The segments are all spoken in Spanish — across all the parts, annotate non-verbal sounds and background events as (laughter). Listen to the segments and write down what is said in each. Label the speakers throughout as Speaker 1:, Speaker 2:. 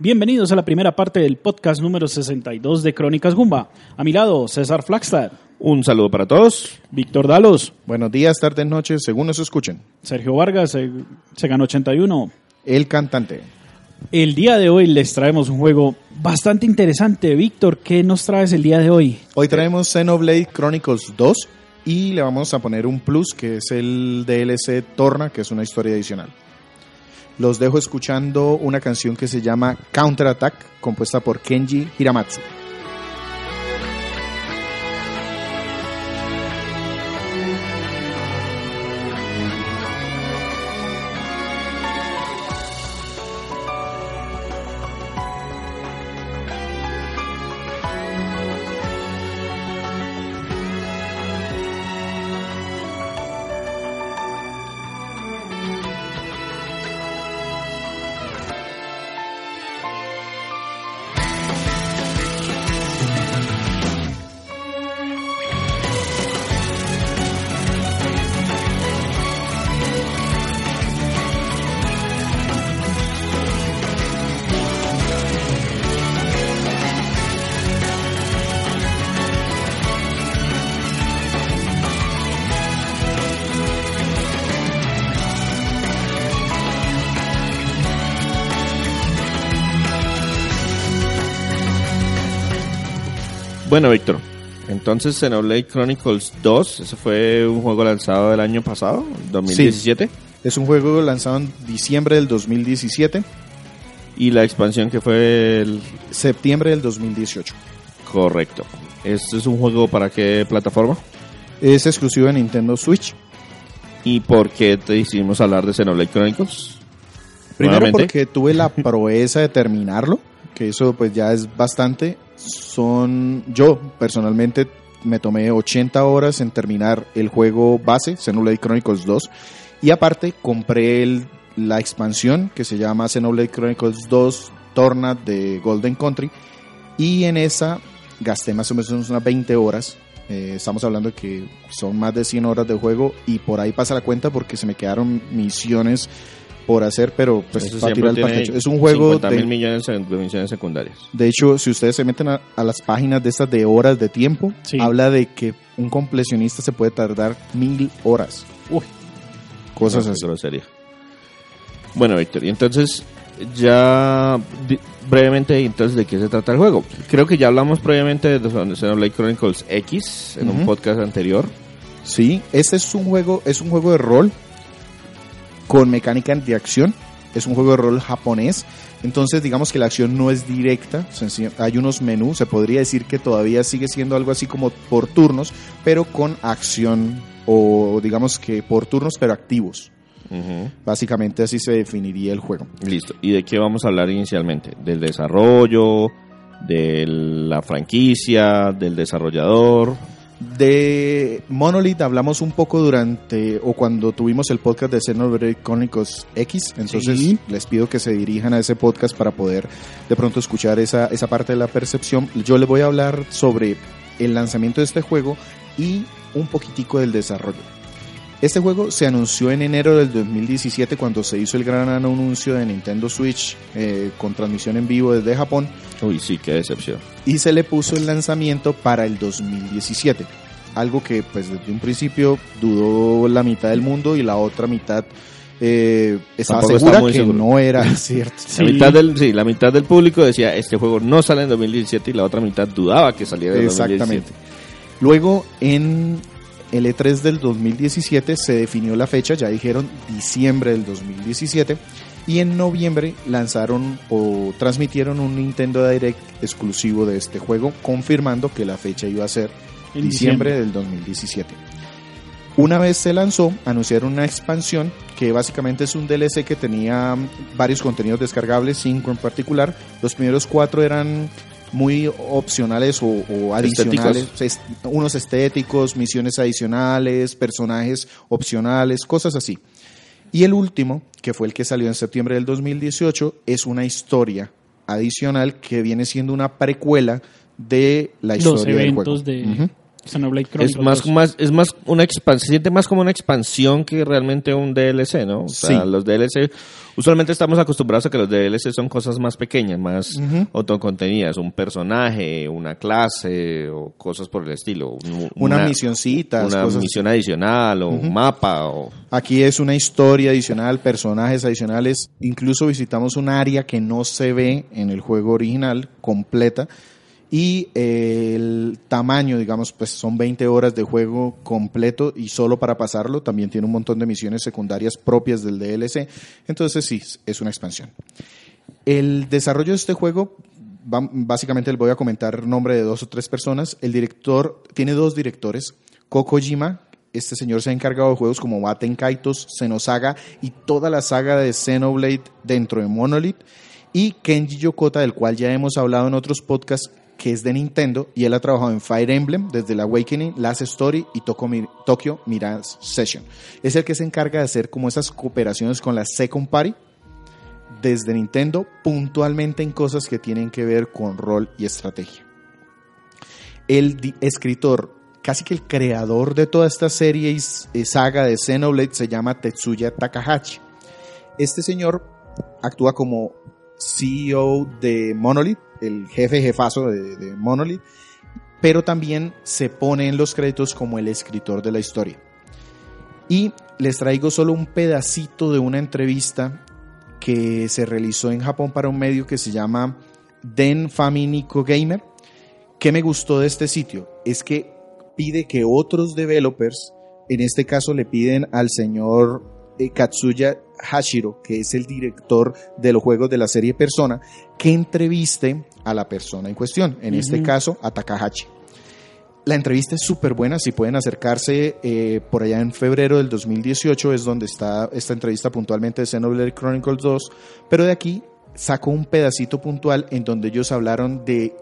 Speaker 1: Bienvenidos a la primera parte del podcast número 62 de Crónicas Gumba. A mi lado, César Flagstad,
Speaker 2: Un saludo para todos.
Speaker 1: Víctor Dalos,
Speaker 3: Buenos días, tardes, noches, según nos escuchen.
Speaker 1: Sergio Vargas, se, se ganó 81.
Speaker 3: El cantante.
Speaker 1: El día de hoy les traemos un juego bastante interesante. Víctor, ¿qué nos traes el día de hoy?
Speaker 3: Hoy traemos Xenoblade Chronicles 2 y le vamos a poner un plus que es el DLC Torna, que es una historia adicional. Los dejo escuchando una canción que se llama Counter Attack, compuesta por Kenji Hiramatsu.
Speaker 2: Bueno, Víctor. Entonces, Xenoblade Chronicles 2, ese fue un juego lanzado el año pasado, 2017.
Speaker 3: Es un juego lanzado en diciembre del 2017,
Speaker 2: Y la expansión que fue el...
Speaker 3: septiembre del 2018.
Speaker 2: Correcto. ¿Este es un juego para qué plataforma?
Speaker 3: Es exclusivo de Nintendo Switch.
Speaker 2: ¿Y por qué te decidimos hablar de Xenoblade Chronicles?
Speaker 3: Primero
Speaker 2: Nuevamente.
Speaker 3: porque tuve la (laughs) proeza de terminarlo, que eso pues ya es bastante. Son yo personalmente me tomé 80 horas en terminar el juego base, Xenoblade Chronicles 2, y aparte compré el- la expansión que se llama Xenoblade Chronicles 2 Tornad de Golden Country y en esa gasté más o menos unas 20 horas. Eh, estamos hablando de que son más de 100 horas de juego y por ahí pasa la cuenta porque se me quedaron misiones por hacer, pero pues
Speaker 2: Eso
Speaker 3: para tirar el. Es un juego
Speaker 2: 50 mil
Speaker 3: de,
Speaker 2: millones de misiones secundarias.
Speaker 3: de hecho, si ustedes se meten a, a las páginas de estas de horas de tiempo,
Speaker 1: Sí.
Speaker 3: habla de que un completionista se puede tardar mil horas.
Speaker 1: Uy.
Speaker 3: Cosas
Speaker 2: No,
Speaker 3: así.
Speaker 2: grosería. Bueno, Víctor, y entonces ya di- brevemente, entonces, ¿de qué se trata el juego? Creo que ya hablamos previamente de Xenoblade Chronicles X en un podcast anterior.
Speaker 3: Sí, este es un juego, es un juego de rol con mecánica de acción. Es un juego de rol japonés. Entonces, digamos que la acción no es directa. Hay unos menús. Se podría decir que todavía sigue siendo algo así como por turnos, pero con acción o digamos que por turnos, pero activos. Básicamente así se definiría el juego.
Speaker 2: Listo. ¿Y de qué vamos a hablar inicialmente? ¿Del desarrollo? ¿De la franquicia? ¿Del desarrollador?
Speaker 3: De Monolith hablamos un poco durante o cuando tuvimos el podcast de Xenoblade Chronicles X, entonces
Speaker 1: Sí.
Speaker 3: les pido que se dirijan a ese podcast para poder de pronto escuchar esa, esa parte de la percepción. Yo les voy a hablar sobre el lanzamiento de este juego y un poquitico del desarrollo. Este juego se anunció en enero del 2017 cuando se hizo el gran anuncio de Nintendo Switch eh, con transmisión en vivo desde Japón
Speaker 2: Uy, sí, qué decepción.
Speaker 3: Y se le puso el lanzamiento para el 2017. Algo que pues desde un principio dudó la mitad del mundo y la otra mitad eh, estaba
Speaker 2: Tampoco
Speaker 3: segura que
Speaker 2: seguro.
Speaker 3: no era (laughs) cierto.
Speaker 1: Sí.
Speaker 2: La, mitad del, sí, la mitad del público decía, este juego no sale en 2017 y la otra mitad dudaba que saliera en
Speaker 3: Exactamente. Luego en el E3 del 2017 se definió la fecha, ya dijeron diciembre del 2017 y en noviembre lanzaron o transmitieron un Nintendo Direct exclusivo de este juego confirmando que la fecha iba a ser
Speaker 1: En
Speaker 3: diciembre del 2017. Una vez se lanzó, anunciaron una expansión que básicamente es un DLC que tenía mm, varios contenidos descargables, cinco en particular. Los primeros cuatro eran muy opcionales o, o adicionales, es- unos estéticos, misiones adicionales, personajes opcionales, cosas así. Y el último, que fue el que salió en septiembre del 2018, es una historia adicional que viene siendo una precuela de la
Speaker 1: Los
Speaker 3: historia del
Speaker 1: eventos
Speaker 3: juego.
Speaker 1: de-. Xenoblade
Speaker 2: Es más,
Speaker 1: 2.
Speaker 2: más, es más una expansión, se siente más como una expansión que realmente un DLC, ¿no? O sea,
Speaker 3: Sí.
Speaker 2: los DLC, usualmente estamos acostumbrados a que los DLC son cosas más pequeñas, más
Speaker 3: Ujú.
Speaker 2: autocontenidas, un personaje, una clase o cosas por el estilo. un-
Speaker 3: Unas misioncitas,
Speaker 2: Una
Speaker 3: cosas
Speaker 2: misión adicional o un mapa o...
Speaker 3: Aquí es una historia adicional, personajes adicionales. Incluso visitamos un área que no se ve en el juego original completa. Y el tamaño, digamos, pues son 20 horas de juego completo y solo para pasarlo también tiene un montón de misiones secundarias propias del DLC. Entonces sí, es una expansión. El desarrollo de este juego, básicamente les voy a comentar nombre de dos o tres personas. El director tiene dos directores, Kokojima, este señor se ha encargado de juegos como Baten Kaitos, Xenosaga y toda la saga de Xenoblade dentro de Monolith, y Kenji Yokota, del cual ya hemos hablado en otros podcasts, que es de Nintendo, y él ha trabajado en Fire Emblem, desde el Awakening, Last Story y Tokyo Mirage Session. Es el que se encarga de hacer como esas cooperaciones con la Second Party, desde Nintendo puntualmente en cosas que tienen que ver con rol y estrategia. El escritor, casi que el creador de toda esta serie y eh, saga de Xenoblade se llama Tetsuya Takahashi. Este señor actúa como CEO de Monolith, el jefe jefazo de, Monolith, pero también se pone en los créditos como el escritor de la historia. Y les traigo solo un pedacito de una entrevista que se realizó en Japón para un medio que se llama Den Faminiko Gamer. ¿Qué me gustó de este sitio? Es que pide que otros developers, en este caso le piden al señor eh, Katsuya Hashiro, que es el director de los juegos de la serie Persona, que entreviste a la persona en cuestión, en este caso a Takahashi. La entrevista es súper buena, si pueden acercarse eh, por allá en febrero del 2018 es donde está esta entrevista puntualmente de Xenoblade Chronicles 2, pero de aquí saco un pedacito puntual en donde ellos hablaron de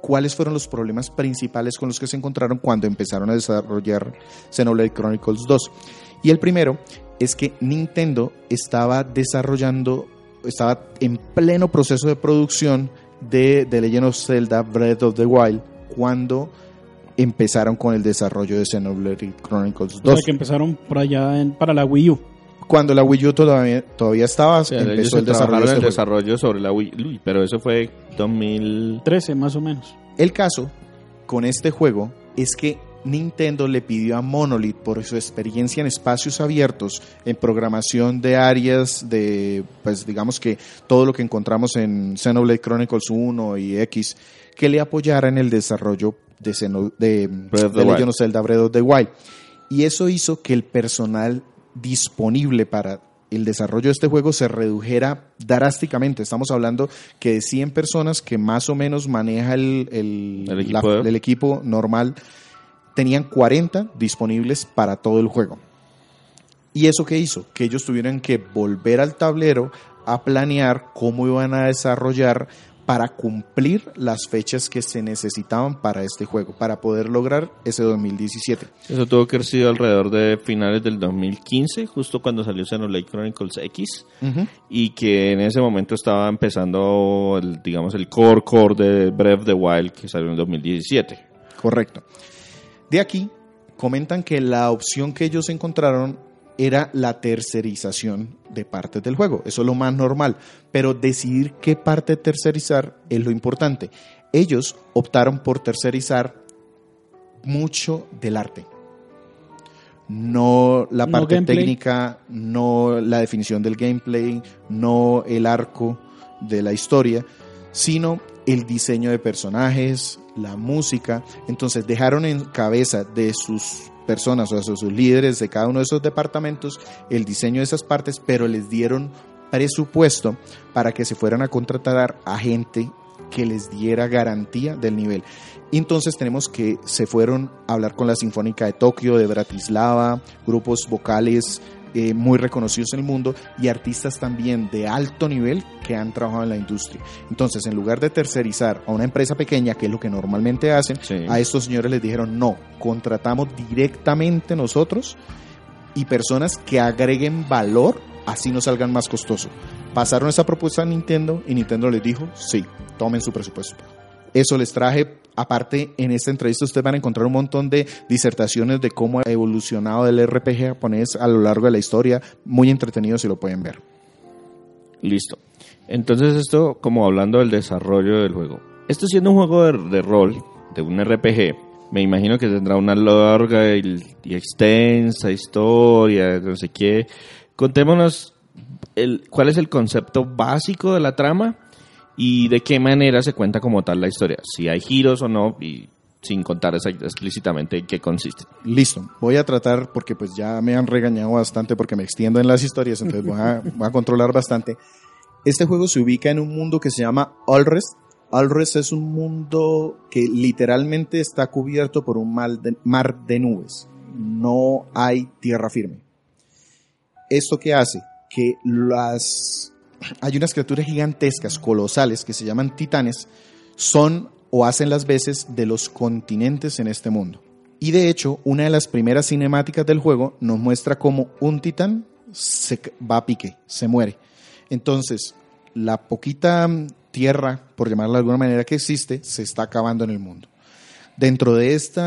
Speaker 3: cuáles fueron los problemas principales con los que se encontraron cuando empezaron a desarrollar Xenoblade Chronicles 2. Y el primero es que Nintendo estaba desarrollando, estaba en pleno proceso de producción de The Legend of Zelda Breath of the Wild cuando empezaron con el desarrollo de Xenoblade Chronicles
Speaker 1: O
Speaker 3: 2.
Speaker 1: sea, que empezaron por allá en- para la Wii U.
Speaker 3: Cuando la Wii U todavía, todavía estaba,
Speaker 2: O sea, ellos
Speaker 3: empezó el desarrollo
Speaker 2: el
Speaker 3: este
Speaker 2: desarrollo sobre la Wii, Uy, pero eso fue 2000...
Speaker 1: 13 más o menos.
Speaker 3: El caso con este juego es que Nintendo le pidió a Monolith por su experiencia en espacios abiertos, en programación de áreas de, pues digamos que todo lo que encontramos en Xenoblade Chronicles 1 y X, que le apoyara en el desarrollo de, Xeno- de,
Speaker 2: Breath
Speaker 3: de Legend of Zelda Breath of the Wild. Y eso hizo que el personal disponible para el desarrollo de este juego se redujera drásticamente. Estamos hablando que de 100 personas que más o menos maneja el, el-
Speaker 2: El equipo
Speaker 3: la-
Speaker 2: de-
Speaker 3: el equipo normal, tenían 40 disponibles para todo el juego. ¿Y eso qué hizo? Que ellos tuvieron que volver al tablero a planear cómo iban a desarrollar para cumplir las fechas que se necesitaban para este juego, para poder lograr ese 2017.
Speaker 2: Eso tuvo que haber sido alrededor de finales del 2015, justo cuando salió Xenoblade Chronicles X, y que en ese momento estaba empezando, el, digamos, el core core de Breath of the Wild que salió en 2017.
Speaker 3: Correcto. De aquí comentan que la opción que ellos encontraron era la tercerización de partes del juego. Eso es lo más normal. Pero decidir qué parte tercerizar es lo importante. Ellos optaron por tercerizar mucho del arte. No la parte técnica, no la definición del gameplay, no el arco de la historia, sino el diseño de personajes, la música. Entonces dejaron en cabeza de sus personas, o sea, sus líderes de cada uno de esos departamentos, el diseño de esas partes, pero les dieron presupuesto para que se fueran a contratar a gente que les diera garantía del nivel. Entonces tenemos que se fueron a hablar con la Sinfónica de Tokio, de Bratislava, grupos vocales eh, muy reconocidos en el mundo y artistas también de alto nivel que han trabajado en la industria. Entonces, en lugar de tercerizar a una empresa pequeña, que es lo que normalmente hacen,
Speaker 2: Sí.
Speaker 3: a estos señores les dijeron, no, contratamos directamente nosotros y personas que agreguen valor, así no salgan más costoso. Pasaron esa propuesta a Nintendo y Nintendo les dijo, sí, tomen su presupuesto. Eso les traje Aparte, en esta entrevista ustedes van a encontrar un montón de disertaciones de cómo ha evolucionado el RPG japonés a lo largo de la historia. Muy entretenido si lo pueden ver.
Speaker 2: Listo. Entonces esto, como hablando del desarrollo del juego. Esto siendo un juego de, rol, de un RPG, me imagino que tendrá una larga y, y extensa historia, no sé qué. Contémonos el, cuál es el concepto básico de la trama y de qué manera se cuenta como tal la historia. Si hay giros o no y sin contar explícitamente en qué consiste.
Speaker 3: Listo, voy a tratar, porque pues ya me han regañado bastante porque me extiendo en las historias, entonces voy a, (laughs) voy a controlar bastante. Este juego se ubica en un mundo que se llama Alrest. Alrest es un mundo que literalmente está cubierto por un mar de, mar de nubes. No hay tierra firme. ¿Esto qué hace? Que las... Hay unas criaturas gigantescas, colosales, que se llaman titanes, son o hacen las veces de los continentes en este mundo. Y de hecho, una de las primeras cinemáticas del juego nos muestra cómo un titán se va a pique, se muere. Entonces, la poquita mm, tierra, por llamarla de alguna manera, que existe, se está acabando en el mundo. Dentro de este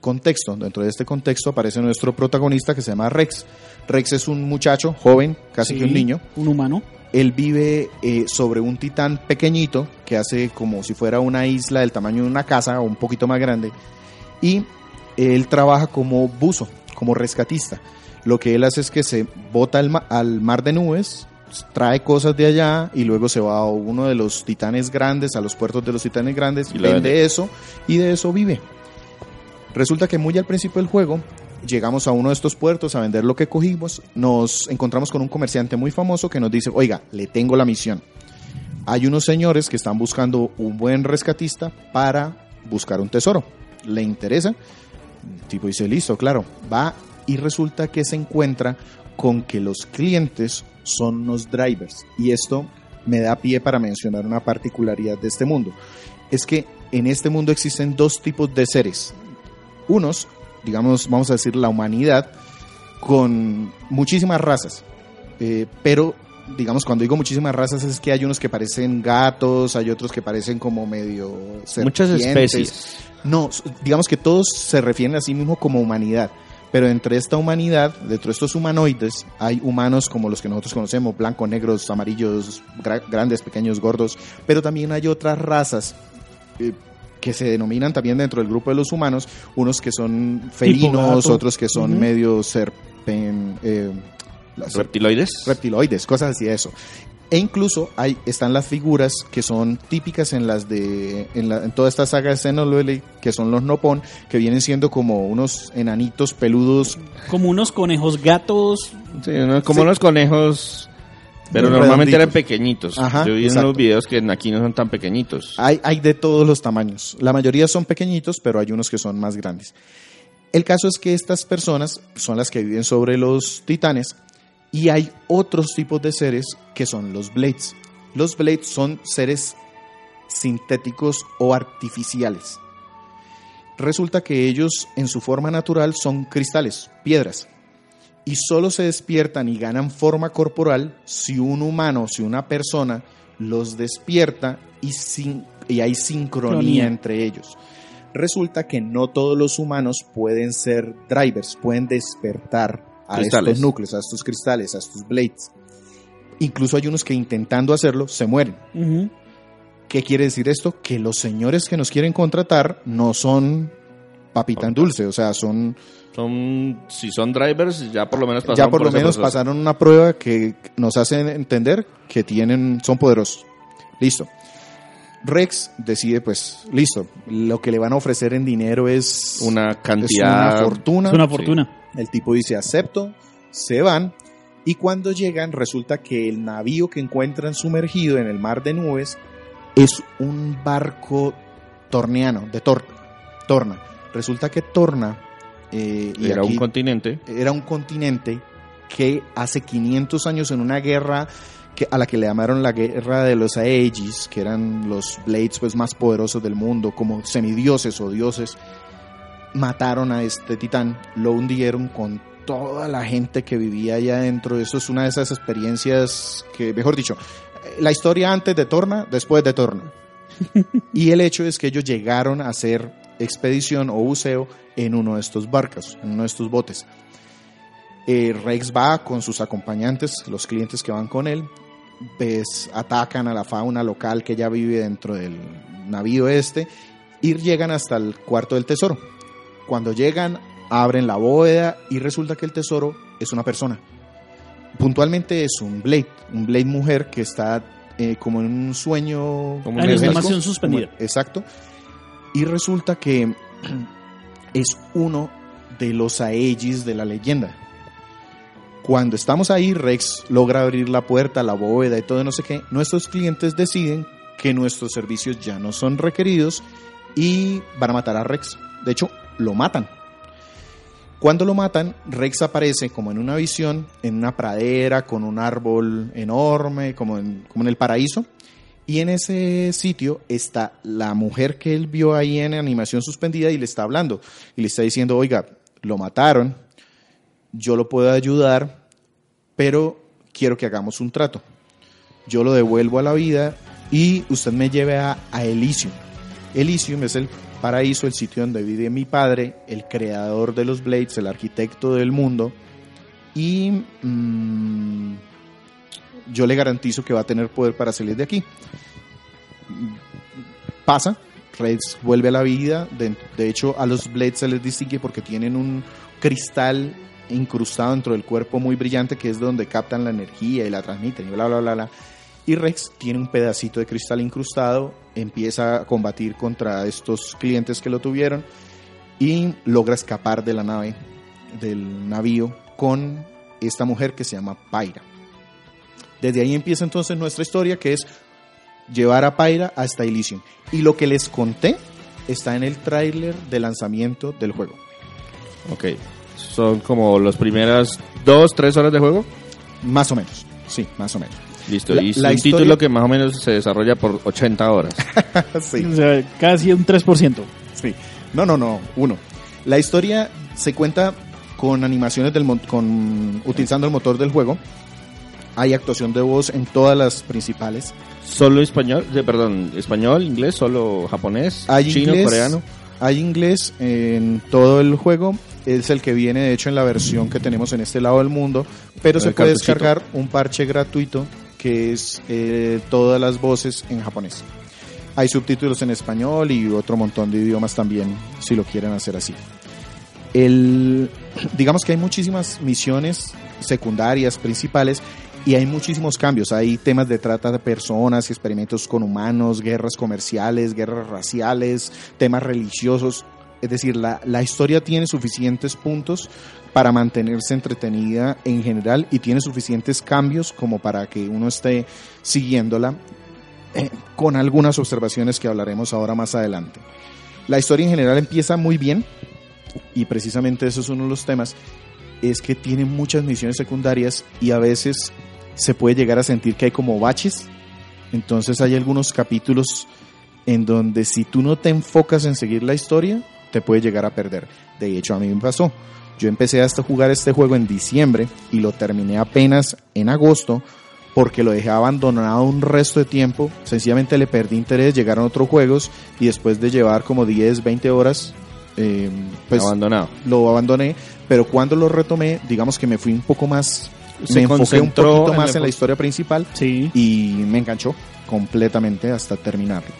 Speaker 3: contexto, dentro de este contexto aparece nuestro protagonista que se llama Rex. Rex es un muchacho joven, casi que un niño,
Speaker 1: Un humano.
Speaker 3: él vive eh, sobre un titán pequeñito que hace como si fuera una isla del tamaño de una casa o un poquito más grande. Y él trabaja como buzo, como rescatista. Lo que él hace es que se bota al, ma- al mar de nubes, trae cosas de allá y luego se va a uno de los titanes grandes, a los puertos de los titanes grandes,
Speaker 2: Y
Speaker 3: vende
Speaker 2: vende.
Speaker 3: eso y de eso vive. Resulta que muy al principio del juego llegamos a uno de estos puertos a vender lo que cogimos, nos encontramos con un comerciante muy famoso que nos dice, oiga, le tengo la misión. Hay unos señores que están buscando un buen rescatista para buscar un tesoro. ¿Le interesa? El tipo dice, listo, claro. Va y resulta que se encuentra con que los clientes son los drivers. Y esto me da pie para mencionar una particularidad de este mundo. Es que en este mundo existen dos tipos de seres. Unos, digamos, vamos a decir la humanidad, con muchísimas razas. Eh, pero, digamos, cuando digo muchísimas razas es que hay unos que parecen gatos, hay otros que parecen como medio...
Speaker 2: Muchas especies.
Speaker 3: No, digamos que todos se refieren a sí mismo como humanidad. Pero entre esta humanidad, dentro de estos humanoides, hay humanos como los que nosotros conocemos, blancos, negros, amarillos, gra- grandes, pequeños, gordos. Pero también hay otras razas eh, que se denominan también dentro del grupo de los humanos, unos que son felinos, otros que son
Speaker 1: Ujú.
Speaker 3: medio serpen, eh, las-
Speaker 2: Reptiloides.
Speaker 3: reptiloides, cosas así de eso. E incluso hay, están las figuras que son típicas en las de en, la- en toda esta saga de Xenoblade, que son los Nopon, que vienen siendo como unos enanitos peludos
Speaker 1: Como unos conejos gatos.
Speaker 2: Sí, ¿no? como
Speaker 3: Sí.
Speaker 2: los conejos. Pero normalmente eran pequeñitos.
Speaker 3: Ajá,
Speaker 2: Yo vi en los videos que aquí no son tan pequeñitos.
Speaker 3: Hay, hay de todos los tamaños. La mayoría son pequeñitos, pero hay unos que son más grandes. El caso es que estas personas son las que viven sobre los titanes y hay otros tipos de seres que son los Blades. Los Blades son seres sintéticos o artificiales. Resulta que ellos en su forma natural son cristales, piedras, y solo se despiertan y ganan forma corporal si un humano, si una persona los despierta y, sin- y hay sincronía
Speaker 1: Sincronía.
Speaker 3: entre ellos. Resulta que no todos los humanos pueden ser drivers, pueden despertar a
Speaker 2: Cristales.
Speaker 3: estos núcleos, a estos cristales, a estos blades. Incluso hay unos que intentando hacerlo se mueren. ¿Qué quiere decir esto? Que los señores que nos quieren contratar no son papita en dulce, o sea, son
Speaker 2: Son, si son drivers, ya por lo menos pasaron
Speaker 3: ya por lo menos
Speaker 2: proceso.
Speaker 3: pasaron una prueba que nos hace entender que tienen son poderosos. Listo. Rex decide, pues, listo, lo que le van a ofrecer en dinero es
Speaker 2: Una
Speaker 3: es
Speaker 2: cantidad.
Speaker 3: una fortuna.
Speaker 1: Es una
Speaker 2: Sí.
Speaker 1: fortuna.
Speaker 3: El tipo dice, acepto, se van, y cuando llegan resulta que el navío que encuentran sumergido en el mar de nubes es un barco torneano, de Tor- Torna. Resulta que Torna eh, y
Speaker 2: Era
Speaker 3: aquí
Speaker 2: un continente.
Speaker 3: era un continente que hace 500 años en una guerra que, a la que le llamaron la guerra de los Aegis, que eran los Blades pues, más poderosos del mundo, como semidioses o dioses, mataron a este titán, lo hundieron con toda la gente que vivía allá adentro. Eso es una de esas experiencias que, mejor dicho, la historia antes de Torna, después de Torna. (laughs) y el hecho es que ellos llegaron a hacer expedición o buceo en uno de estos barcos, en uno de estos botes. Eh, Rex va con sus acompañantes, los clientes que van con él, pues atacan a la fauna local que ya vive dentro del navío este y llegan hasta el cuarto del tesoro. Cuando llegan, abren la bóveda y resulta que el tesoro es una persona. Puntualmente es un Blade, un Blade mujer que está eh, como en un sueño.
Speaker 2: Como
Speaker 1: En
Speaker 2: un
Speaker 3: energético.
Speaker 1: animación suspendida.
Speaker 3: Como- Exacto. Y resulta que (clears throat) es uno de los Aegis de la leyenda. Cuando estamos ahí, Rex logra abrir la puerta, la bóveda y todo no sé qué. Nuestros clientes deciden que nuestros servicios ya no son requeridos y van a matar a Rex. De hecho, lo matan. Cuando lo matan, Rex aparece como en una visión, en una pradera, con un árbol enorme, como en, como en el paraíso. Y en ese sitio está la mujer que él vio ahí en animación suspendida y le está hablando. Y le está diciendo, oiga, lo mataron, yo lo puedo ayudar, pero quiero que hagamos un trato. Yo lo devuelvo a la vida y usted me lleve a, a Elysium. Elysium es el paraíso, el sitio donde vive mi padre, el creador de los Blades, el arquitecto del mundo. Y mm, yo le garantizo que va a tener poder para salir de aquí. Pasa, Rex vuelve a la vida. De hecho, a los Blades se les distingue porque tienen un cristal incrustado dentro del cuerpo muy brillante que es donde captan la energía y la transmiten y bla, bla, bla, bla. Y Rex tiene un pedacito de cristal incrustado, empieza a combatir contra estos clientes que lo tuvieron y logra escapar de la nave, del navío, con esta mujer que se llama Pyra. Desde ahí empieza entonces nuestra historia, que es llevar a Pyra hasta Elysium. Y lo que les conté está en el tráiler de lanzamiento del juego.
Speaker 2: Ok. Son como las primeras dos, tres horas de juego.
Speaker 3: Más o menos. Sí, más o menos.
Speaker 2: Listo.
Speaker 3: La-
Speaker 2: y es
Speaker 3: la
Speaker 2: un
Speaker 3: historia-
Speaker 2: título que más o menos se desarrolla por 80 horas. (laughs)
Speaker 3: sí.
Speaker 1: O sea, casi un 3%.
Speaker 3: Sí. No, no, no, uno. La historia se cuenta con animaciones del con utilizando el motor del juego. Hay actuación de voz en todas las principales.
Speaker 2: Solo español, perdón, español, inglés, solo japonés,
Speaker 3: Hay
Speaker 2: chino,
Speaker 3: inglés,
Speaker 2: coreano.
Speaker 3: Hay inglés en todo el juego. Es el que viene, de hecho, en la versión que tenemos en este lado del mundo. Pero se puede
Speaker 2: cartuchito.
Speaker 3: descargar un parche gratuito que es eh, todas las voces en japonés. Hay subtítulos en español y otro montón de idiomas también, si lo quieren hacer así. El, (clears throat) digamos que hay muchísimas misiones secundarias, principales, y hay muchísimos cambios. Hay temas de trata de personas, experimentos con humanos, guerras comerciales, guerras raciales, temas religiosos. Es decir, la, la historia tiene suficientes puntos para mantenerse entretenida en general y tiene suficientes cambios como para que uno esté siguiéndola eh, con algunas observaciones que hablaremos ahora más adelante. La historia en general empieza muy bien y precisamente eso es uno de los temas, es que tiene muchas misiones secundarias y a veces se puede llegar a sentir que hay como baches. Entonces hay algunos capítulos en donde si tú no te enfocas en seguir la historia, te puede llegar a perder. De hecho, a mí me pasó. Yo empecé hasta jugar este juego en diciembre y lo terminé apenas en agosto porque lo dejé abandonado un resto de tiempo. Sencillamente le perdí interés, llegaron otros juegos y después de llevar como 10, 20 horas, eh, pues
Speaker 2: abandonado.
Speaker 3: lo abandoné. Pero cuando lo retomé, digamos que me fui un poco más,
Speaker 2: Se
Speaker 3: me enfoqué un poquito
Speaker 2: en
Speaker 3: más
Speaker 2: el
Speaker 3: en la historia principal
Speaker 1: Sí.
Speaker 3: y me enganchó completamente hasta terminarlo.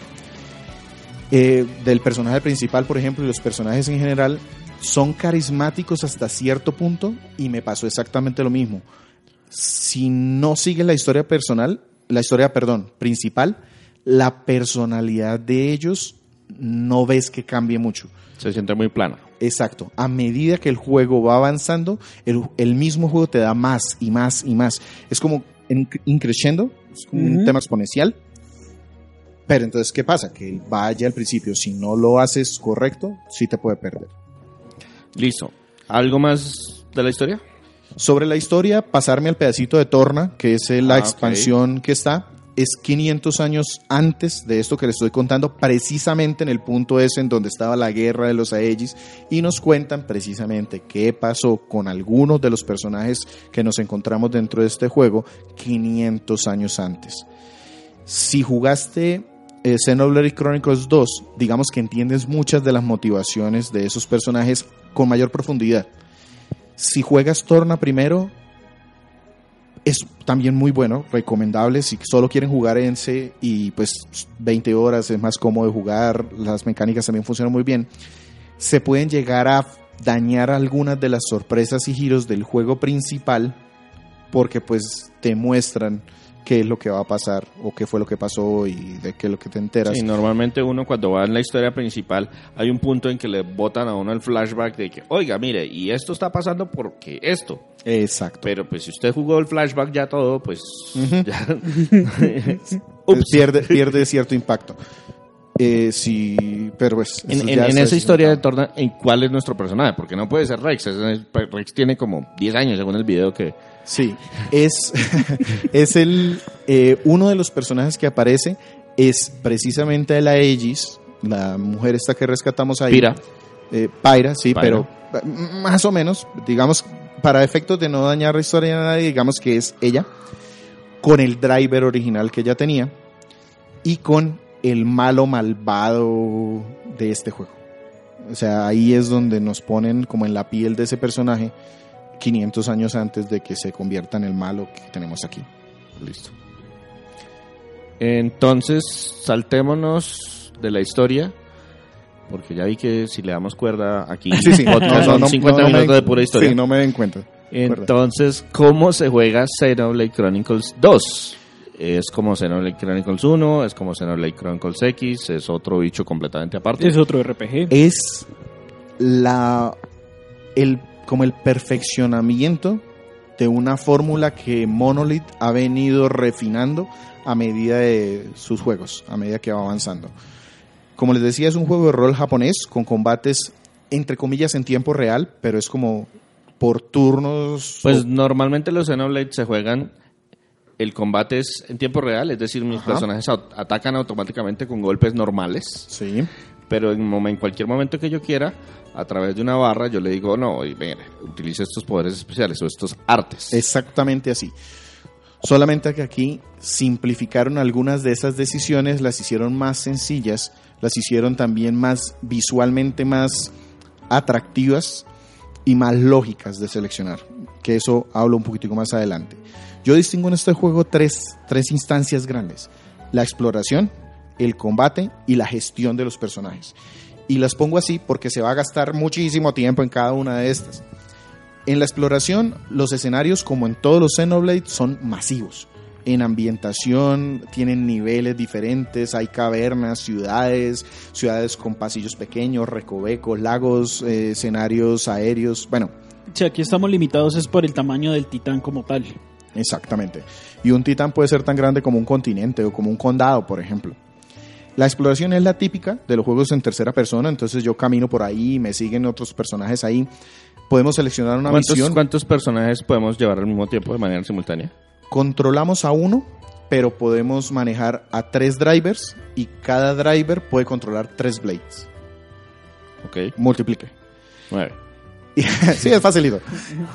Speaker 3: Eh, del personaje principal, por ejemplo, y los personajes en general son carismáticos hasta cierto punto y me pasó exactamente lo mismo. Si no sigues la historia personal, la historia, perdón, principal, la personalidad de ellos no ves que cambie mucho.
Speaker 2: Se siente muy plano.
Speaker 3: Exacto. A medida que el juego va avanzando, el, el mismo juego te da más y más y más. Es como en- increciendo, es como un
Speaker 1: Ujú.
Speaker 3: tema exponencial. Pero entonces, ¿qué pasa? Que vaya al principio, si no lo haces correcto, sí te puede perder.
Speaker 2: Listo. ¿Algo más de la historia?
Speaker 3: Sobre la historia, pasarme al pedacito de Torna, que es la
Speaker 2: Ah,
Speaker 3: expansión que está. Es 500 años antes de esto que les estoy contando, precisamente en el punto ese en donde estaba la guerra de los Aegis, y nos cuentan precisamente qué pasó con algunos de los personajes que nos encontramos dentro de este juego 500 años antes. Si jugaste eh, Xenoblade Chronicles 2, digamos que entiendes muchas de las motivaciones de esos personajes con mayor profundidad. Si juegas Torna primero, es también muy bueno, recomendable si solo quieren jugar Ence y pues 20 horas es más cómodo de jugar, las mecánicas también funcionan muy bien. Se pueden llegar a dañar algunas de las sorpresas y giros del juego principal porque pues te muestran qué es lo que va a pasar o qué fue lo que pasó y de qué es lo que te enteras.
Speaker 2: Sí, normalmente uno cuando va en la historia principal hay un punto en que le botan a uno el flashback de que, oiga, mire, y esto está pasando porque esto.
Speaker 3: Exacto.
Speaker 2: Pero pues si usted jugó el flashback ya todo, pues ya...
Speaker 3: Ups. (laughs) Pierde, pierde cierto impacto. Eh, sí, pero pues...
Speaker 2: En, en- en esa historia de. Torna, ¿en cuál es nuestro personaje? Porque no puede ser Rex. es- Rex tiene como 10 años según el video que...
Speaker 3: Sí, es, (laughs) es el, eh, uno de los personajes que aparece es precisamente la Aegis, la mujer esta que rescatamos ahí.
Speaker 2: Pira.
Speaker 3: Eh, Pyra, sí, pero eh, más o menos, digamos, para efectos de no dañar la historia a nadie, digamos que es ella, con el driver original que ella tenía y con el malo malvado de este juego. O sea, ahí es donde nos ponen como en la piel de ese personaje 500 años antes de que se convierta en el malo que tenemos aquí.
Speaker 2: Listo. Entonces, saltémonos de la historia. Porque ya vi que si le damos cuerda aquí, (laughs)
Speaker 3: Sí, sí.
Speaker 2: podcast son 50
Speaker 3: no me-
Speaker 2: minutos de pura historia.
Speaker 3: Sí, no me den cuenta.
Speaker 2: Entonces, ¿cómo se juega Xenoblade Chronicles 2? ¿Es como Xenoblade Chronicles 1? ¿Es como Xenoblade Chronicles X? ¿Es otro bicho completamente aparte?
Speaker 1: Es otro RPG.
Speaker 3: Es la el como el perfeccionamiento de una fórmula que Monolith ha venido refinando a medida de sus juegos, a medida que va avanzando. Como les decía, es un juego de rol japonés con combates entre comillas en tiempo real, pero es como por turnos.
Speaker 2: Pues
Speaker 3: o-
Speaker 2: normalmente los Xenoblade se juegan, el combate es en tiempo real, es decir, mis
Speaker 3: Ajá.
Speaker 2: personajes atacan automáticamente con golpes normales,
Speaker 3: sí.
Speaker 2: pero en, en cualquier momento que yo quiera, a través de una barra, yo le digo, no, y venga, utilice estos poderes especiales o estos artes.
Speaker 3: Exactamente así. Solamente que aquí simplificaron algunas de esas decisiones, las hicieron más sencillas, las hicieron también más visualmente más atractivas y más lógicas de seleccionar, que eso hablo un poquitico más adelante. Yo distingo en este juego tres, tres instancias grandes, la exploración, el combate y la gestión de los personajes. Y las pongo así porque se va a gastar muchísimo tiempo en cada una de estas. En la exploración, los escenarios, como en todos los Xenoblade, son masivos. En ambientación tienen niveles diferentes, hay cavernas, ciudades, ciudades con pasillos pequeños, recovecos, lagos, eh, escenarios aéreos, bueno,
Speaker 1: Si aquí estamos limitados es por el tamaño del titán como tal.
Speaker 3: Exactamente. Y un titán puede ser tan grande como un continente o como un condado, por ejemplo. La exploración es la típica de los juegos en tercera persona, entonces yo camino por ahí, me siguen otros personajes ahí. Podemos seleccionar una
Speaker 2: ¿Cuántos,
Speaker 3: misión,
Speaker 2: cuántos personajes podemos llevar al mismo tiempo de manera simultánea?
Speaker 3: controlamos a uno, pero podemos manejar a tres drivers y cada driver puede controlar tres blades.
Speaker 2: Ok,
Speaker 3: Multiplique.
Speaker 2: nueve. (laughs)
Speaker 3: sí, es facilito.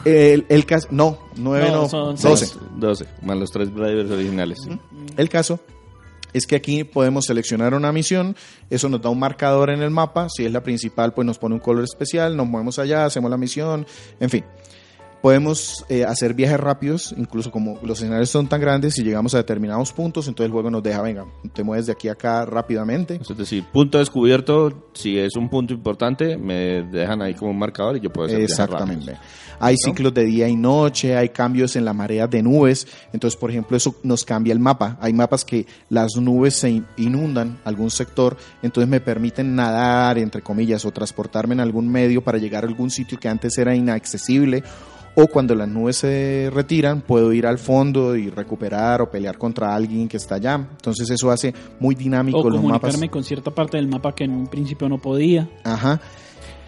Speaker 3: El, el caso, no, nueve
Speaker 1: No,
Speaker 3: no,
Speaker 1: son
Speaker 3: doce.
Speaker 1: seis.
Speaker 2: 12, más los tres drivers originales.
Speaker 3: El caso es que aquí podemos seleccionar una misión, eso nos da un marcador en el mapa, si es la principal pues nos pone un color especial, nos movemos allá, hacemos la misión, en fin. Podemos eh, hacer viajes rápidos, incluso como los escenarios son tan grandes, si llegamos a determinados puntos, entonces el juego nos deja, venga, te mueves de aquí a acá rápidamente.
Speaker 2: Es decir, punto descubierto, si es un punto importante, me dejan ahí como un marcador y yo puedo hacer
Speaker 3: Exactamente. Hay ciclos de día y noche, hay cambios en la marea de nubes. Entonces, por ejemplo, eso nos cambia el mapa. Hay mapas que las nubes se in- inundan algún sector, entonces me permiten nadar, entre comillas, o transportarme en algún medio para llegar a algún sitio que antes era inaccesible. O cuando las nubes se retiran, puedo ir al fondo y recuperar o pelear contra alguien que está allá. Entonces, eso hace muy dinámico
Speaker 1: O
Speaker 3: los mapas.
Speaker 1: comunicarme con cierta parte del mapa que en un principio no podía.
Speaker 3: Ajá.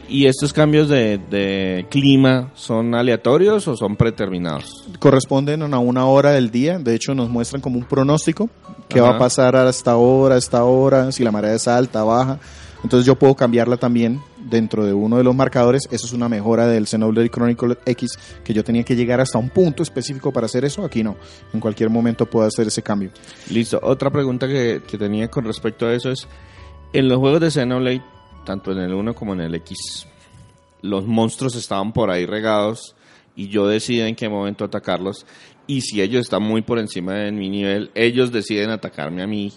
Speaker 2: ¿Y estos cambios de, de clima son aleatorios o son predeterminados?
Speaker 3: corresponden a una hora del día. De hecho, nos muestran como un pronóstico que
Speaker 2: Ajá.
Speaker 3: va a pasar a esta hora, a esta hora, si la marea es alta, baja. Entonces yo puedo cambiarla también dentro de uno de los marcadores. Eso es una mejora del Xenoblade Chronicle X, que yo tenía que llegar hasta un punto específico para hacer eso. Aquí no. En cualquier momento puedo hacer ese cambio.
Speaker 2: Listo. Otra pregunta que, que tenía con respecto a eso es, en los juegos de Xenoblade, tanto en el 1 como en el X, los monstruos estaban por ahí regados y yo decido en qué momento atacarlos. Y si ellos están muy por encima de mi nivel, ellos deciden atacarme a mí.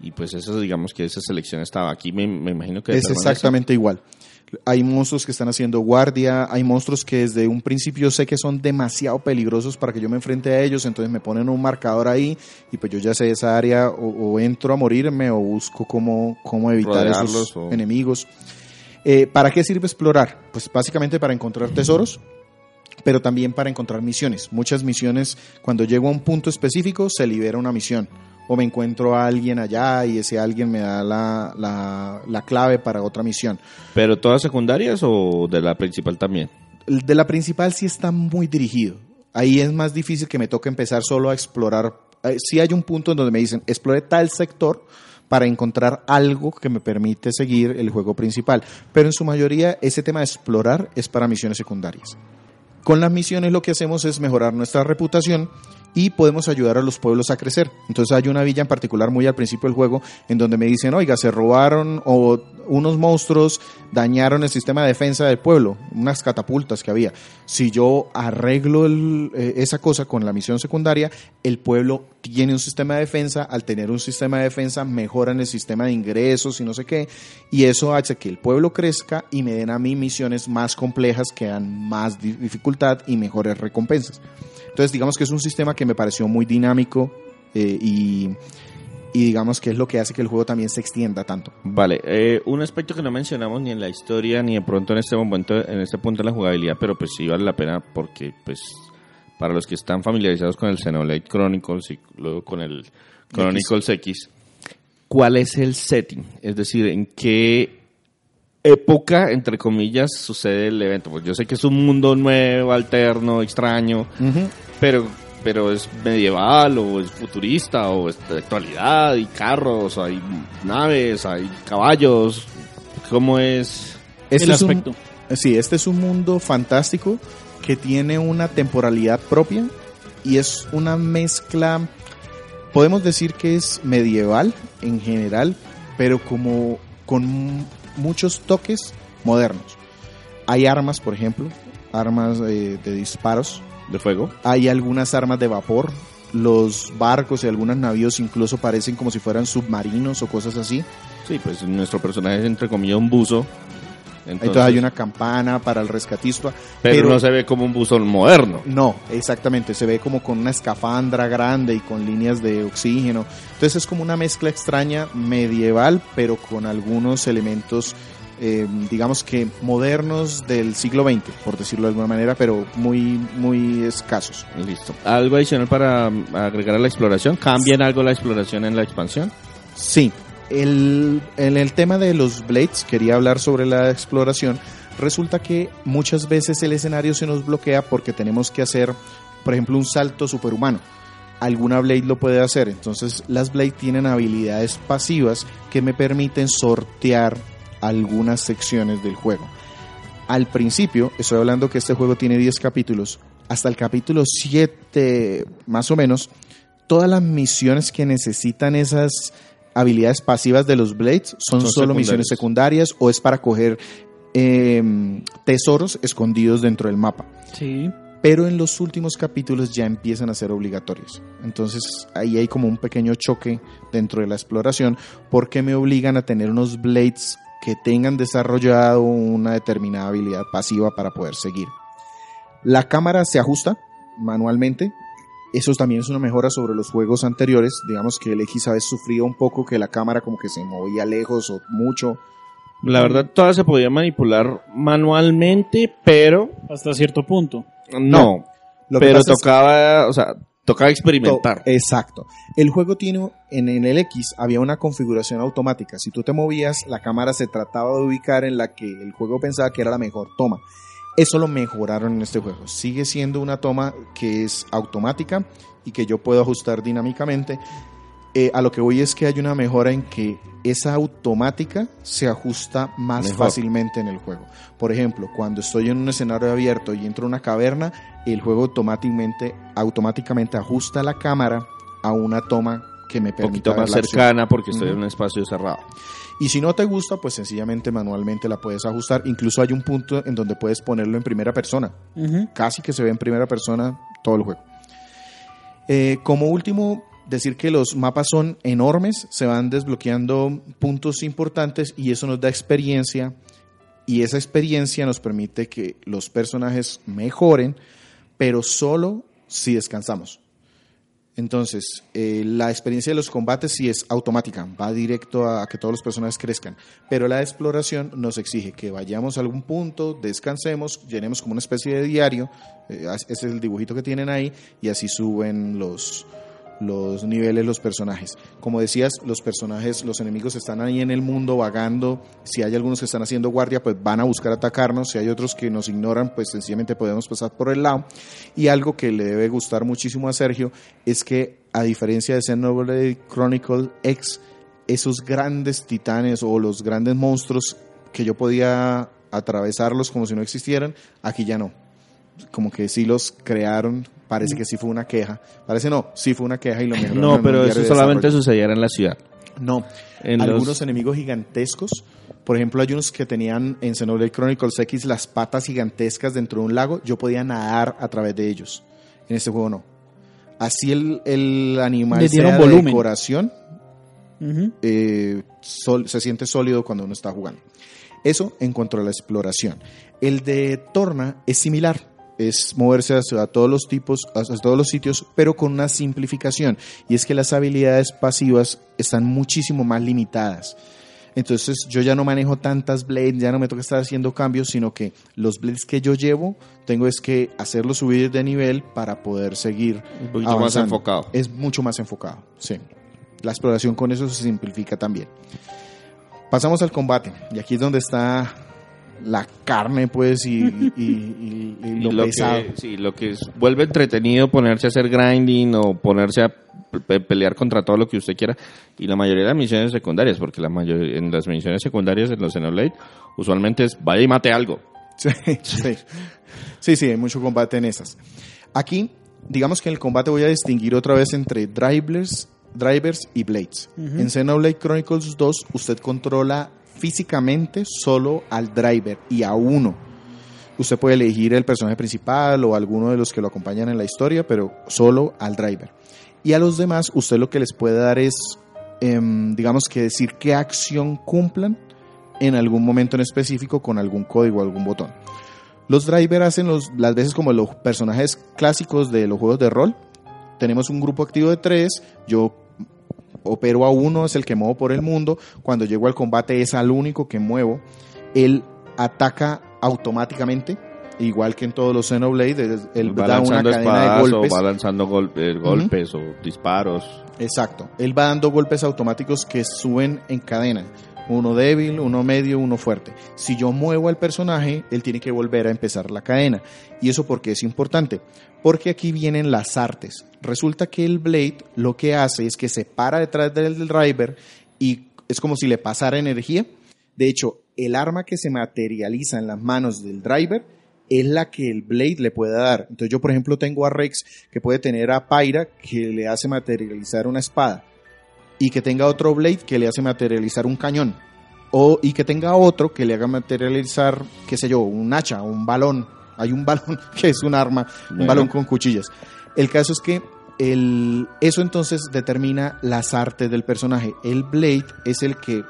Speaker 2: Y pues eso, digamos que esa selección estaba aquí, me, me imagino que...
Speaker 3: Es exactamente igual. Hay monstruos que están haciendo guardia, hay monstruos que desde un principio sé que son demasiado peligrosos para que yo me enfrente a ellos, entonces me ponen un marcador ahí y pues yo ya sé esa área o, o entro a morirme o busco cómo, cómo evitar esos
Speaker 2: o-
Speaker 3: enemigos. Eh, ¿Para qué sirve explorar? Pues básicamente para encontrar tesoros, pero también para encontrar misiones. Muchas misiones, cuando llego a un punto específico, se libera una misión. O me encuentro a alguien allá y ese alguien me da la, la- la clave para otra misión.
Speaker 2: ¿Pero todas secundarias o de la principal también?
Speaker 3: De la principal sí está muy dirigido. Ahí es más difícil que me toque empezar solo a explorar. Eh, Sí hay un punto en donde me dicen, explore tal sector para encontrar algo que me permite seguir el juego principal. Pero en su mayoría ese tema de explorar es para misiones secundarias. Con las misiones lo que hacemos es mejorar nuestra reputación y podemos ayudar a los pueblos a crecer. Entonces hay una villa en particular muy al principio del juego en donde me dicen, oiga, se robaron o unos monstruos dañaron el sistema de defensa del pueblo, unas catapultas que había. Si yo arreglo eh, esa cosa con la misión secundaria, el pueblo tiene un sistema de defensa, al tener un sistema de defensa mejoran el sistema de ingresos y no sé qué, y eso hace que el pueblo crezca y me den a mí misiones más complejas que dan más di- dificultad y mejores recompensas. Entonces digamos que es un sistema que me pareció muy dinámico eh, y, y digamos que es lo que hace que el juego también se extienda tanto.
Speaker 2: Vale, eh, un aspecto que no mencionamos ni en la historia ni de pronto en este momento, en este punto de la jugabilidad, pero pues sí vale la pena porque pues para los que están familiarizados con el Xenoblade Chronicles y luego con el Chronicles X, ¿cuál es el setting? Es decir, ¿en qué época, entre comillas, sucede el evento? Pues yo sé que es un mundo nuevo, alterno, extraño, pero pero es medieval o es futurista o es de actualidad, hay carros, hay naves, hay caballos. ¿Cómo es?
Speaker 3: Este
Speaker 1: el
Speaker 3: es un-
Speaker 1: aspecto.
Speaker 3: Sí, este es un mundo fantástico que tiene una temporalidad propia y es una mezcla, podemos decir que es medieval en general, pero como con muchos toques modernos. Hay armas, por ejemplo, armas eh, de disparos,
Speaker 2: ¿De fuego?
Speaker 3: hay algunas armas de vapor, los barcos y algunos navíos incluso parecen como si fueran submarinos o cosas así.
Speaker 2: Sí, pues nuestro personaje es entre comillas un buzo. Entonces,
Speaker 3: Entonces hay una campana para el rescatista.
Speaker 2: pero,
Speaker 3: pero-
Speaker 2: no se ve como un buzo moderno.
Speaker 3: No, exactamente. Se ve como con una escafandra grande y con líneas de oxígeno. Entonces es como una mezcla extraña medieval, pero con algunos elementos, eh, digamos que modernos del siglo XX, por decirlo de alguna manera, pero muy, muy escasos.
Speaker 2: Listo. ¿Algo adicional para mm, agregar a la exploración? ¿Cambian algo la exploración en la expansión?
Speaker 3: Sí, el, en el tema de los Blades, quería hablar sobre la exploración. Resulta que muchas veces el escenario se nos bloquea porque tenemos que hacer, por ejemplo, un salto superhumano. Alguna Blade lo puede hacer, entonces las Blade tienen habilidades pasivas que me permiten sortear algunas secciones del juego. Al principio, estoy hablando que este juego tiene 10 capítulos, hasta el capítulo 7 más o menos, todas las misiones que necesitan esas habilidades pasivas de los Blades son,
Speaker 2: Son
Speaker 3: solo misiones secundarias o es para coger eh, tesoros escondidos dentro del mapa.
Speaker 1: Sí.
Speaker 3: Pero en los últimos capítulos ya empiezan a ser obligatorios. Entonces ahí hay como un pequeño choque dentro de la exploración porque me obligan a tener unos Blades que tengan desarrollado una determinada habilidad pasiva para poder seguir. La cámara se ajusta manualmente. Eso también es una mejora sobre los juegos anteriores. Digamos que el X a veces sufría un poco que la cámara como que se movía lejos o mucho.
Speaker 2: La verdad, todas se podía manipular manualmente, pero
Speaker 1: Hasta cierto punto.
Speaker 2: no.
Speaker 3: Lo que
Speaker 2: pero
Speaker 3: es-
Speaker 2: tocaba, o sea, tocaba experimentar.
Speaker 3: To- Exacto. El juego tiene, en, en el X había una configuración automática. Si tú te movías, la cámara se trataba de ubicar en la que el juego pensaba que era la mejor toma. Eso lo mejoraron en este juego. Sigue siendo una toma que es automática y que yo puedo ajustar dinámicamente. Eh, a lo que voy es que hay una mejora en que esa automática se ajusta más
Speaker 2: Mejor.
Speaker 3: fácilmente en el juego. Por ejemplo, cuando estoy en un escenario abierto y entro a una caverna, el juego automáticamente, automáticamente ajusta la cámara a una toma que me
Speaker 2: Un
Speaker 3: permita
Speaker 2: poquito
Speaker 3: ver
Speaker 2: más cercana porque estoy en un espacio cerrado.
Speaker 3: Y si no te gusta, pues sencillamente manualmente la puedes ajustar. Incluso hay un punto en donde puedes ponerlo en primera persona.
Speaker 1: Ujú.
Speaker 3: Casi que se ve en primera persona todo el juego. Eh, como último, decir que los mapas son enormes, se van desbloqueando puntos importantes y eso nos da experiencia. Y esa experiencia nos permite que los personajes mejoren, pero solo si descansamos. Entonces, eh, la experiencia de los combates sí es automática, va directo a, que todos los personajes crezcan, pero la exploración nos exige que vayamos a algún punto, descansemos, llenemos como una especie de diario, eh, ese es el dibujito que tienen ahí, y así suben los, los niveles, los personajes. Como decías, los personajes, los enemigos están ahí en el mundo vagando, si hay algunos que están haciendo guardia, pues van a buscar atacarnos, si hay otros que nos ignoran, pues sencillamente podemos pasar por el lado. Y algo que le debe gustar muchísimo a Sergio es que, a diferencia de Xenoblade Chronicle X, esos grandes titanes o los grandes monstruos que yo podía atravesarlos como si no existieran, aquí ya no. Como que sí los crearon, parece que sí fue una queja. Parece no, sí fue una queja y lo en
Speaker 2: No, pero eso
Speaker 3: de
Speaker 2: solamente sucediera en la ciudad.
Speaker 3: No,
Speaker 2: En
Speaker 3: algunos
Speaker 2: los-
Speaker 3: enemigos gigantescos. Por ejemplo, hay unos que tenían en Xenoblade Chronicles X las patas gigantescas dentro de un lago. Yo podía nadar a través de ellos. En este juego no. Así el, el animal
Speaker 1: Le dieron
Speaker 3: sea de
Speaker 1: volumen.
Speaker 3: decoración, eh, sol- se siente sólido cuando uno está jugando. Eso en cuanto a la exploración. El de Torna es similar. Es moverse hacia todos los tipos, hacia todos los sitios, pero con una simplificación. Y es que las habilidades pasivas están muchísimo más limitadas. Entonces yo ya no manejo tantas blades, ya no me toca estar haciendo cambios, sino que los blades que yo llevo, tengo es que hacerlos subir de nivel para poder seguir
Speaker 2: Un poquito más enfocado.
Speaker 3: Es mucho más enfocado, sí. La exploración con eso se simplifica también. Pasamos al combate, y aquí es donde está la carne, pues, y, y- (laughs) y- y
Speaker 2: Y
Speaker 3: lo,
Speaker 2: lo
Speaker 3: pesado.
Speaker 2: que, sí, lo que es- vuelve entretenido ponerse a hacer grinding o ponerse a pe- pelear contra todo lo que usted quiera. Y la mayoría de las misiones secundarias, porque la mayoría, en las misiones secundarias en los Xenoblade, usualmente es vaya y mate algo.
Speaker 3: Sí, (laughs) sí. Sí, sí, hay mucho combate en esas. Aquí, digamos que en el combate voy a distinguir otra vez entre drivers, drivers y blades. En Xenoblade Chronicles 2, usted controla físicamente solo al driver y a uno. Usted puede elegir el personaje principal o alguno de los que lo acompañan en la historia, pero solo al driver. Y a los demás, usted lo que les puede dar es, em, digamos que decir qué acción cumplan en algún momento en específico con algún código o algún botón. Los drivers hacen las veces como los personajes clásicos de los juegos de rol. Tenemos un grupo activo de tres, yo opero a uno, es el que muevo por el mundo. Cuando llego al combate es al único que muevo. Él ataca automáticamente, igual que en todos los Xenoblade. Él
Speaker 2: va
Speaker 3: da una cadena de
Speaker 2: o
Speaker 3: golpes.
Speaker 2: va lanzando golpe- golpes o disparos.
Speaker 3: Exacto. Él va dando golpes automáticos que suben en cadena. Uno débil, uno medio, uno fuerte. Si yo muevo al personaje, él tiene que volver a empezar la cadena. ¿Y eso por qué es importante? Porque aquí vienen las artes. Resulta que el Blade lo que hace es que se para detrás del driver y es como si le pasara energía. De hecho, el arma que se materializa en las manos del driver es la que el Blade le puede dar. Entonces yo, por ejemplo, tengo a Rex que puede tener a Pyra que le hace materializar una espada y que tenga otro Blade que le hace materializar un cañón o y que tenga otro que le haga materializar, qué sé yo, un hacha, un balón. Hay un balón (laughs) que es un arma, un balón con cuchillas. El caso es que el, eso entonces determina las artes del personaje. El Blade es el que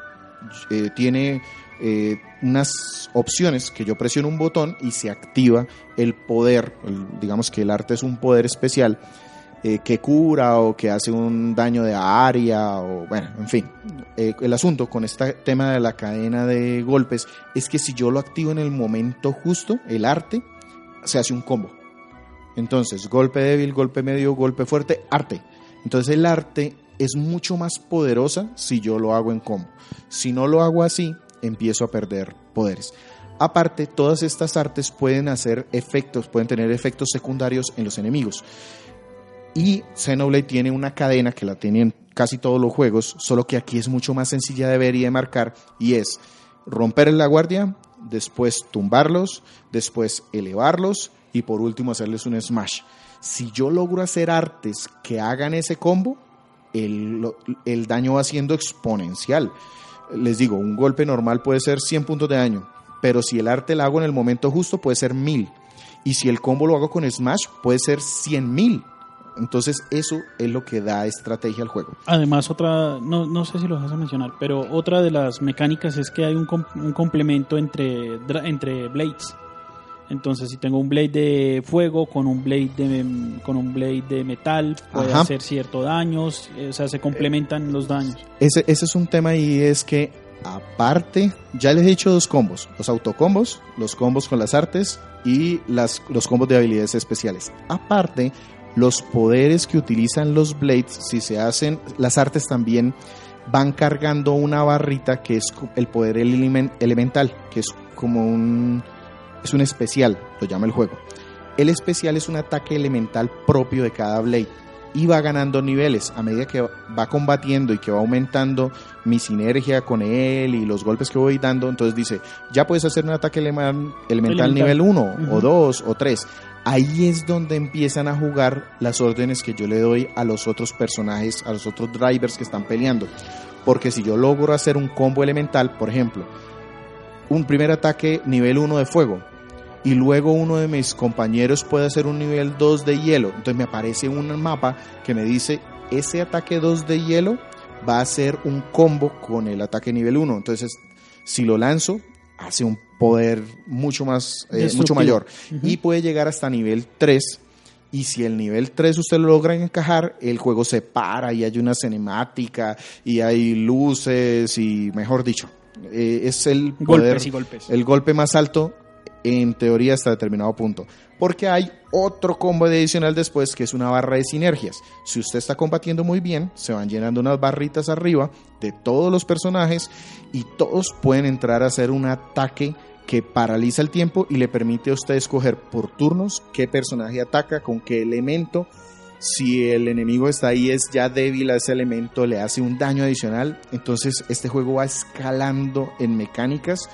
Speaker 3: eh, tiene eh, unas opciones que yo presiono un botón y se activa el poder, el- digamos que el arte es un poder especial eh, que cura o que hace un daño de área o bueno, en fin. Eh, el asunto con este tema de la cadena de golpes es que si yo lo activo en el momento justo, el arte, se hace un combo. Entonces, golpe débil, golpe medio, golpe fuerte, arte. Entonces el arte es mucho más poderosa si yo lo hago en combo. Si no lo hago así, empiezo a perder poderes. Aparte, todas estas artes pueden hacer efectos, pueden tener efectos secundarios en los enemigos. Y Xenoblade tiene una cadena que la tienen casi todos los juegos, solo que aquí es mucho más sencilla de ver y de marcar y es romper la guardia, después tumbarlos, después elevarlos y por último hacerles un smash. Si yo logro hacer artes que hagan ese combo, el, el daño va siendo exponencial. Les digo, un golpe normal puede ser 100 puntos de daño, pero si el arte lo hago en el momento justo puede ser 1000. Y si el combo lo hago con Smash puede ser 100.000. Entonces eso es lo que da estrategia al juego.
Speaker 1: Además, otra, no, no sé si lo vas a mencionar, pero otra de las mecánicas es que hay un, com- un complemento entre, entre blades. Entonces, si tengo un blade de fuego con un blade de, con un blade de metal, puede
Speaker 3: Ajá.
Speaker 1: hacer cierto daños, eh, o sea, se complementan los daños.
Speaker 3: Ese, ese es un tema y es que aparte, ya les he dicho dos combos, los autocombos, los combos con las artes y las, los combos de habilidades especiales. Aparte, los poderes que utilizan los blades, si se hacen, las artes también van cargando una barrita que es el poder elemen- elemental, que es como un, es un especial, lo llama el juego. El especial es un ataque elemental propio de cada blade y va ganando niveles a medida que va combatiendo y que va aumentando mi sinergia con él y los golpes que voy dando. Entonces dice, ya puedes hacer un ataque elemental,
Speaker 1: Elemental.
Speaker 3: nivel 1 o
Speaker 1: Ujú.
Speaker 3: 2 o 3. Ahí es donde empiezan a jugar las órdenes que yo le doy a los otros personajes, a los otros drivers que están peleando. Porque si yo logro hacer un combo elemental, por ejemplo, un primer ataque nivel 1 de fuego, y luego uno de mis compañeros puede hacer un nivel 2 de hielo. Entonces me aparece un mapa que me dice, ese ataque 2 de hielo va a ser un combo con el ataque nivel 1. Entonces, si lo lanzo, hace un poder mucho más, eh, mucho mayor. Y puede llegar hasta nivel 3. Y si el nivel 3 usted lo logra encajar, el juego se para y hay una cinemática y hay luces y, mejor dicho, eh, es el poder,
Speaker 1: Golpes y golpes.
Speaker 3: el golpe más alto en teoría hasta determinado punto. Porque hay otro combo adicional después que es una barra de sinergias. Si usted está combatiendo muy bien, se van llenando unas barritas arriba de todos los personajes y todos pueden entrar a hacer un ataque que paraliza el tiempo y le permite a usted escoger por turnos qué personaje ataca, con qué elemento. Si el enemigo está ahí es ya débil a ese elemento, le hace un daño adicional. Entonces este juego va escalando en mecánicas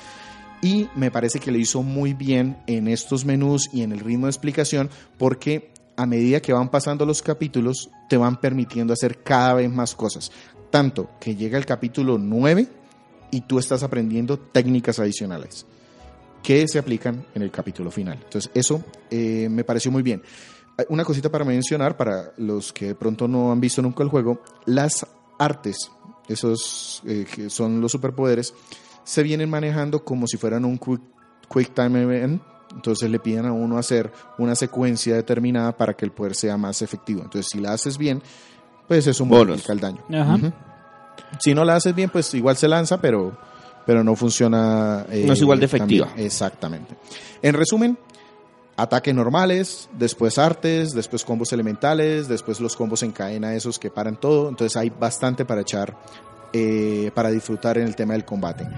Speaker 3: y me parece que le hizo muy bien en estos menús y en el ritmo de explicación porque a medida que van pasando los capítulos te van permitiendo hacer cada vez más cosas. Tanto que llega el capítulo 9 y tú estás aprendiendo técnicas adicionales que se aplican en el capítulo final. Entonces eso eh, me pareció muy bien. Eh, Una cosita para mencionar, para los que de pronto no han visto nunca el juego, las artes, esos eh, que son los superpoderes, se vienen manejando como si fueran un quick, quick time event. Entonces le piden a uno hacer una secuencia determinada para que el poder sea más efectivo. Entonces si la haces bien, pues eso
Speaker 2: Bonus.
Speaker 3: modifica el daño.
Speaker 1: Ajá.
Speaker 3: Si no la haces bien, pues igual se lanza, pero, pero no funciona. eh,
Speaker 2: No es igual de efectiva.
Speaker 3: también. Exactamente. En resumen, ataques normales, después artes, después combos elementales, después los combos en cadena, esos que paran todo. Entonces hay bastante para echar, eh, para disfrutar en el tema del combate.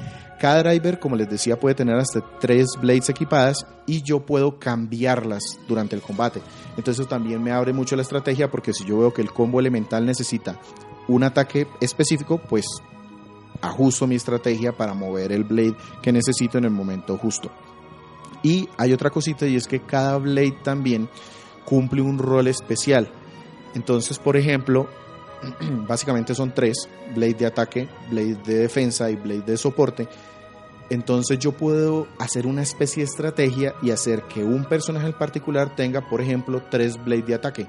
Speaker 3: Cada driver, como les decía, puede tener hasta tres blades equipadas y yo puedo cambiarlas durante el combate. Entonces también me abre mucho la estrategia porque si yo veo que el combo elemental necesita un ataque específico, pues ajusto mi estrategia para mover el blade que necesito en el momento justo. Y hay otra cosita y es que cada blade también cumple un rol especial. Entonces, por ejemplo, (clears throat) básicamente son tres, blade de ataque, blade de defensa y blade de soporte. Entonces yo puedo hacer una especie de estrategia y hacer que un personaje en particular tenga, por ejemplo, tres blade de ataque.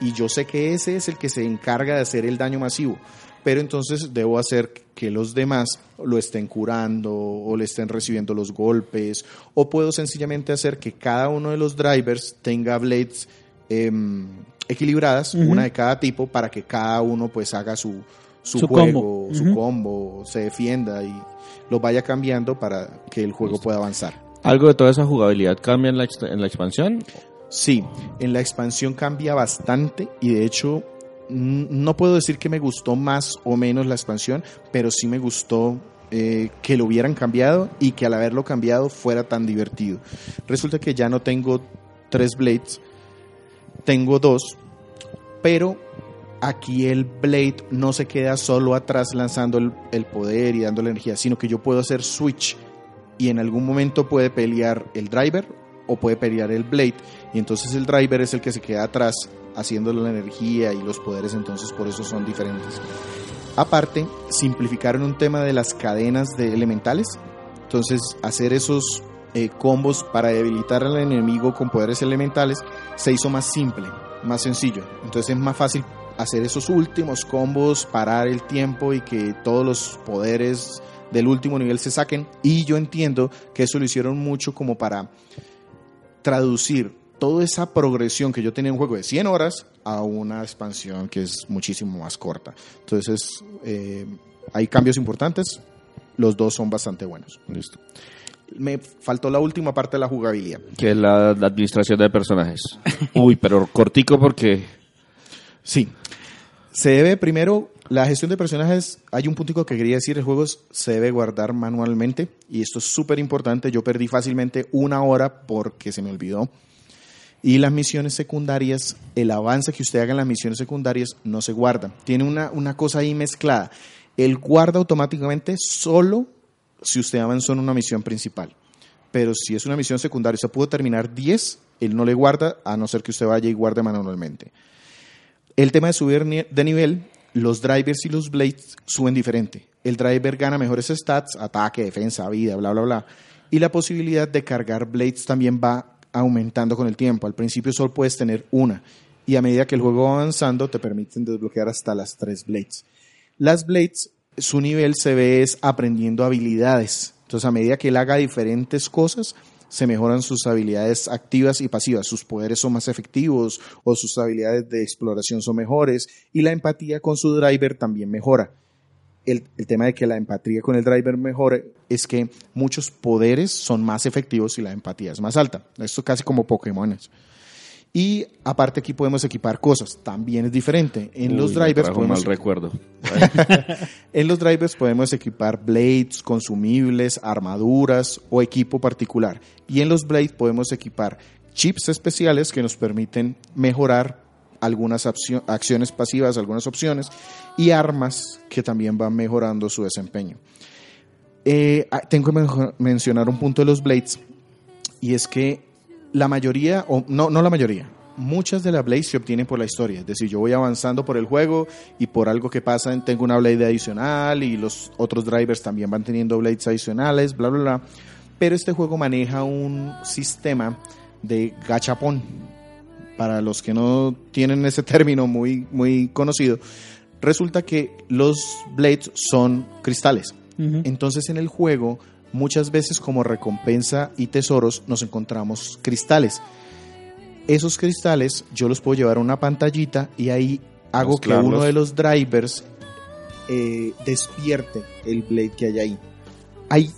Speaker 3: Y yo sé que ese es el que se encarga de hacer el daño masivo. Pero entonces debo hacer que los demás lo estén curando o le estén recibiendo los golpes. O puedo sencillamente hacer que cada uno de los drivers tenga blades em, equilibradas, una de cada tipo, para que cada uno pues haga su, su,
Speaker 1: Su
Speaker 3: juego,
Speaker 1: combo.
Speaker 3: su combo, se defienda y lo vaya cambiando para que el juego pueda avanzar.
Speaker 2: ¿Algo de toda esa jugabilidad cambia en la, en la expansión?
Speaker 3: Sí, en la expansión cambia bastante y de hecho no puedo decir que me gustó más o menos la expansión, pero sí me gustó eh, que lo hubieran cambiado y que al haberlo cambiado fuera tan divertido. Resulta que ya no tengo tres blades, tengo dos, pero aquí el Blade no se queda solo atrás lanzando el, poder y dando la energía, sino que yo puedo hacer switch y en algún momento puede pelear el driver o puede pelear el Blade. Y entonces el driver es el que se queda atrás haciendo la energía y los poderes, entonces por eso son diferentes. Aparte, simplificaron un tema de las cadenas de elementales, entonces hacer esos eh, combos para debilitar al enemigo con poderes elementales se hizo más simple, más sencillo, entonces es más fácil hacer esos últimos combos, parar el tiempo y que todos los poderes del último nivel se saquen. Y yo entiendo que eso lo hicieron mucho como para traducir toda esa progresión que yo tenía en un juego de 100 horas a una expansión que es muchísimo más corta. Entonces, eh, hay cambios importantes. Los dos son bastante buenos.
Speaker 2: Listo.
Speaker 3: Me faltó la última parte de la jugabilidad.
Speaker 2: Que es la, la administración de personajes. (laughs) Uy, pero cortico porque...
Speaker 3: Sí. Se debe primero, la gestión de personajes, hay un puntico que quería decir, el juego se debe guardar manualmente y esto es súper importante. Yo perdí fácilmente una hora porque se me olvidó. Y las misiones secundarias, el avance que usted haga en las misiones secundarias no se guarda. Tiene una, una cosa ahí mezclada. Él guarda automáticamente solo si usted avanzó en una misión principal. Pero si es una misión secundaria, usted pudo terminar 10, él no le guarda, a no ser que usted vaya y guarde manualmente. El tema de subir de nivel, los drivers y los blades suben diferente. El driver gana mejores stats, ataque, defensa, vida, bla, bla, bla. Y la posibilidad de cargar blades también va aumentando con el tiempo. Al principio solo puedes tener una. Y a medida que el juego va avanzando, te permiten desbloquear hasta las tres blades. Las blades, su nivel se ve es aprendiendo habilidades. Entonces, a medida que él haga diferentes cosas, se mejoran sus habilidades activas y pasivas. Sus poderes son más efectivos o sus habilidades de exploración son mejores y la empatía con su driver también mejora. El, tema de que la empatía con el driver mejore es que muchos poderes son más efectivos si la empatía es más alta. Esto casi como Pokémones. Y aparte aquí podemos equipar cosas, también es diferente. En los
Speaker 2: Uy,
Speaker 3: drivers podemos
Speaker 2: mal recuerdo. (laughs)
Speaker 3: en los drivers podemos equipar blades, consumibles, armaduras o equipo particular. Y en los blades podemos equipar chips especiales que nos permiten mejorar algunas accio- acciones pasivas, algunas opciones, y armas que también van mejorando su desempeño. Eh, ah, tengo que mencionar un punto de los blades, y es que la mayoría, o no, no la mayoría, muchas de las blades se obtienen por la historia. Es decir, yo voy avanzando por el juego y por algo que pasa tengo una blade adicional y los otros drivers también van teniendo blades adicionales, bla, bla, bla. Pero este juego maneja un sistema de gachapón. Para los que no tienen ese término muy, muy conocido, resulta que los blades son cristales. Entonces en el juego, muchas veces como recompensa y tesoros, nos encontramos cristales. Esos cristales yo los puedo llevar a una pantallita y ahí hago que uno de los drivers eh, despierte el blade que hay ahí. Hay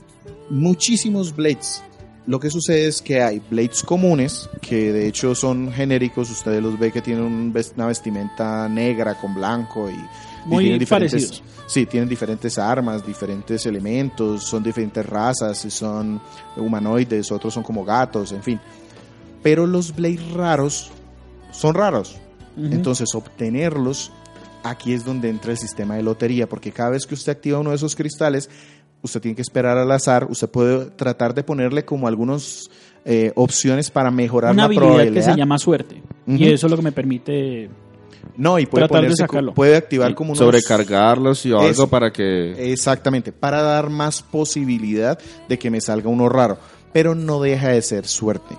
Speaker 3: muchísimos blades. Lo que sucede es que hay blades comunes, que de hecho son genéricos, ustedes los ve que tienen una vestimenta negra con blanco y
Speaker 1: Muy parecidos.
Speaker 3: Sí, tienen diferentes armas, diferentes elementos, son diferentes razas, son humanoides, otros son como gatos, en fin. Pero los blades raros son raros.
Speaker 1: Ujú.
Speaker 3: Entonces, obtenerlos, aquí es donde entra el sistema de lotería, porque cada vez que usted activa uno de esos cristales, usted tiene que esperar al azar, usted puede tratar de ponerle como algunas opciones para mejorar
Speaker 1: una
Speaker 3: la
Speaker 1: habilidad
Speaker 3: probabilidad.
Speaker 1: que se llama suerte.
Speaker 3: Ujú.
Speaker 1: Y eso es lo que me permite.
Speaker 3: No, y puede,
Speaker 1: tratar de
Speaker 3: ponerse co-
Speaker 1: sacarlo.
Speaker 3: puede activar
Speaker 2: Y
Speaker 3: como unos...
Speaker 2: Sobrecargarlos y o algo
Speaker 3: Eso.
Speaker 2: para que...
Speaker 3: Exactamente, para dar más posibilidad de que me salga uno raro, pero no deja de ser suerte.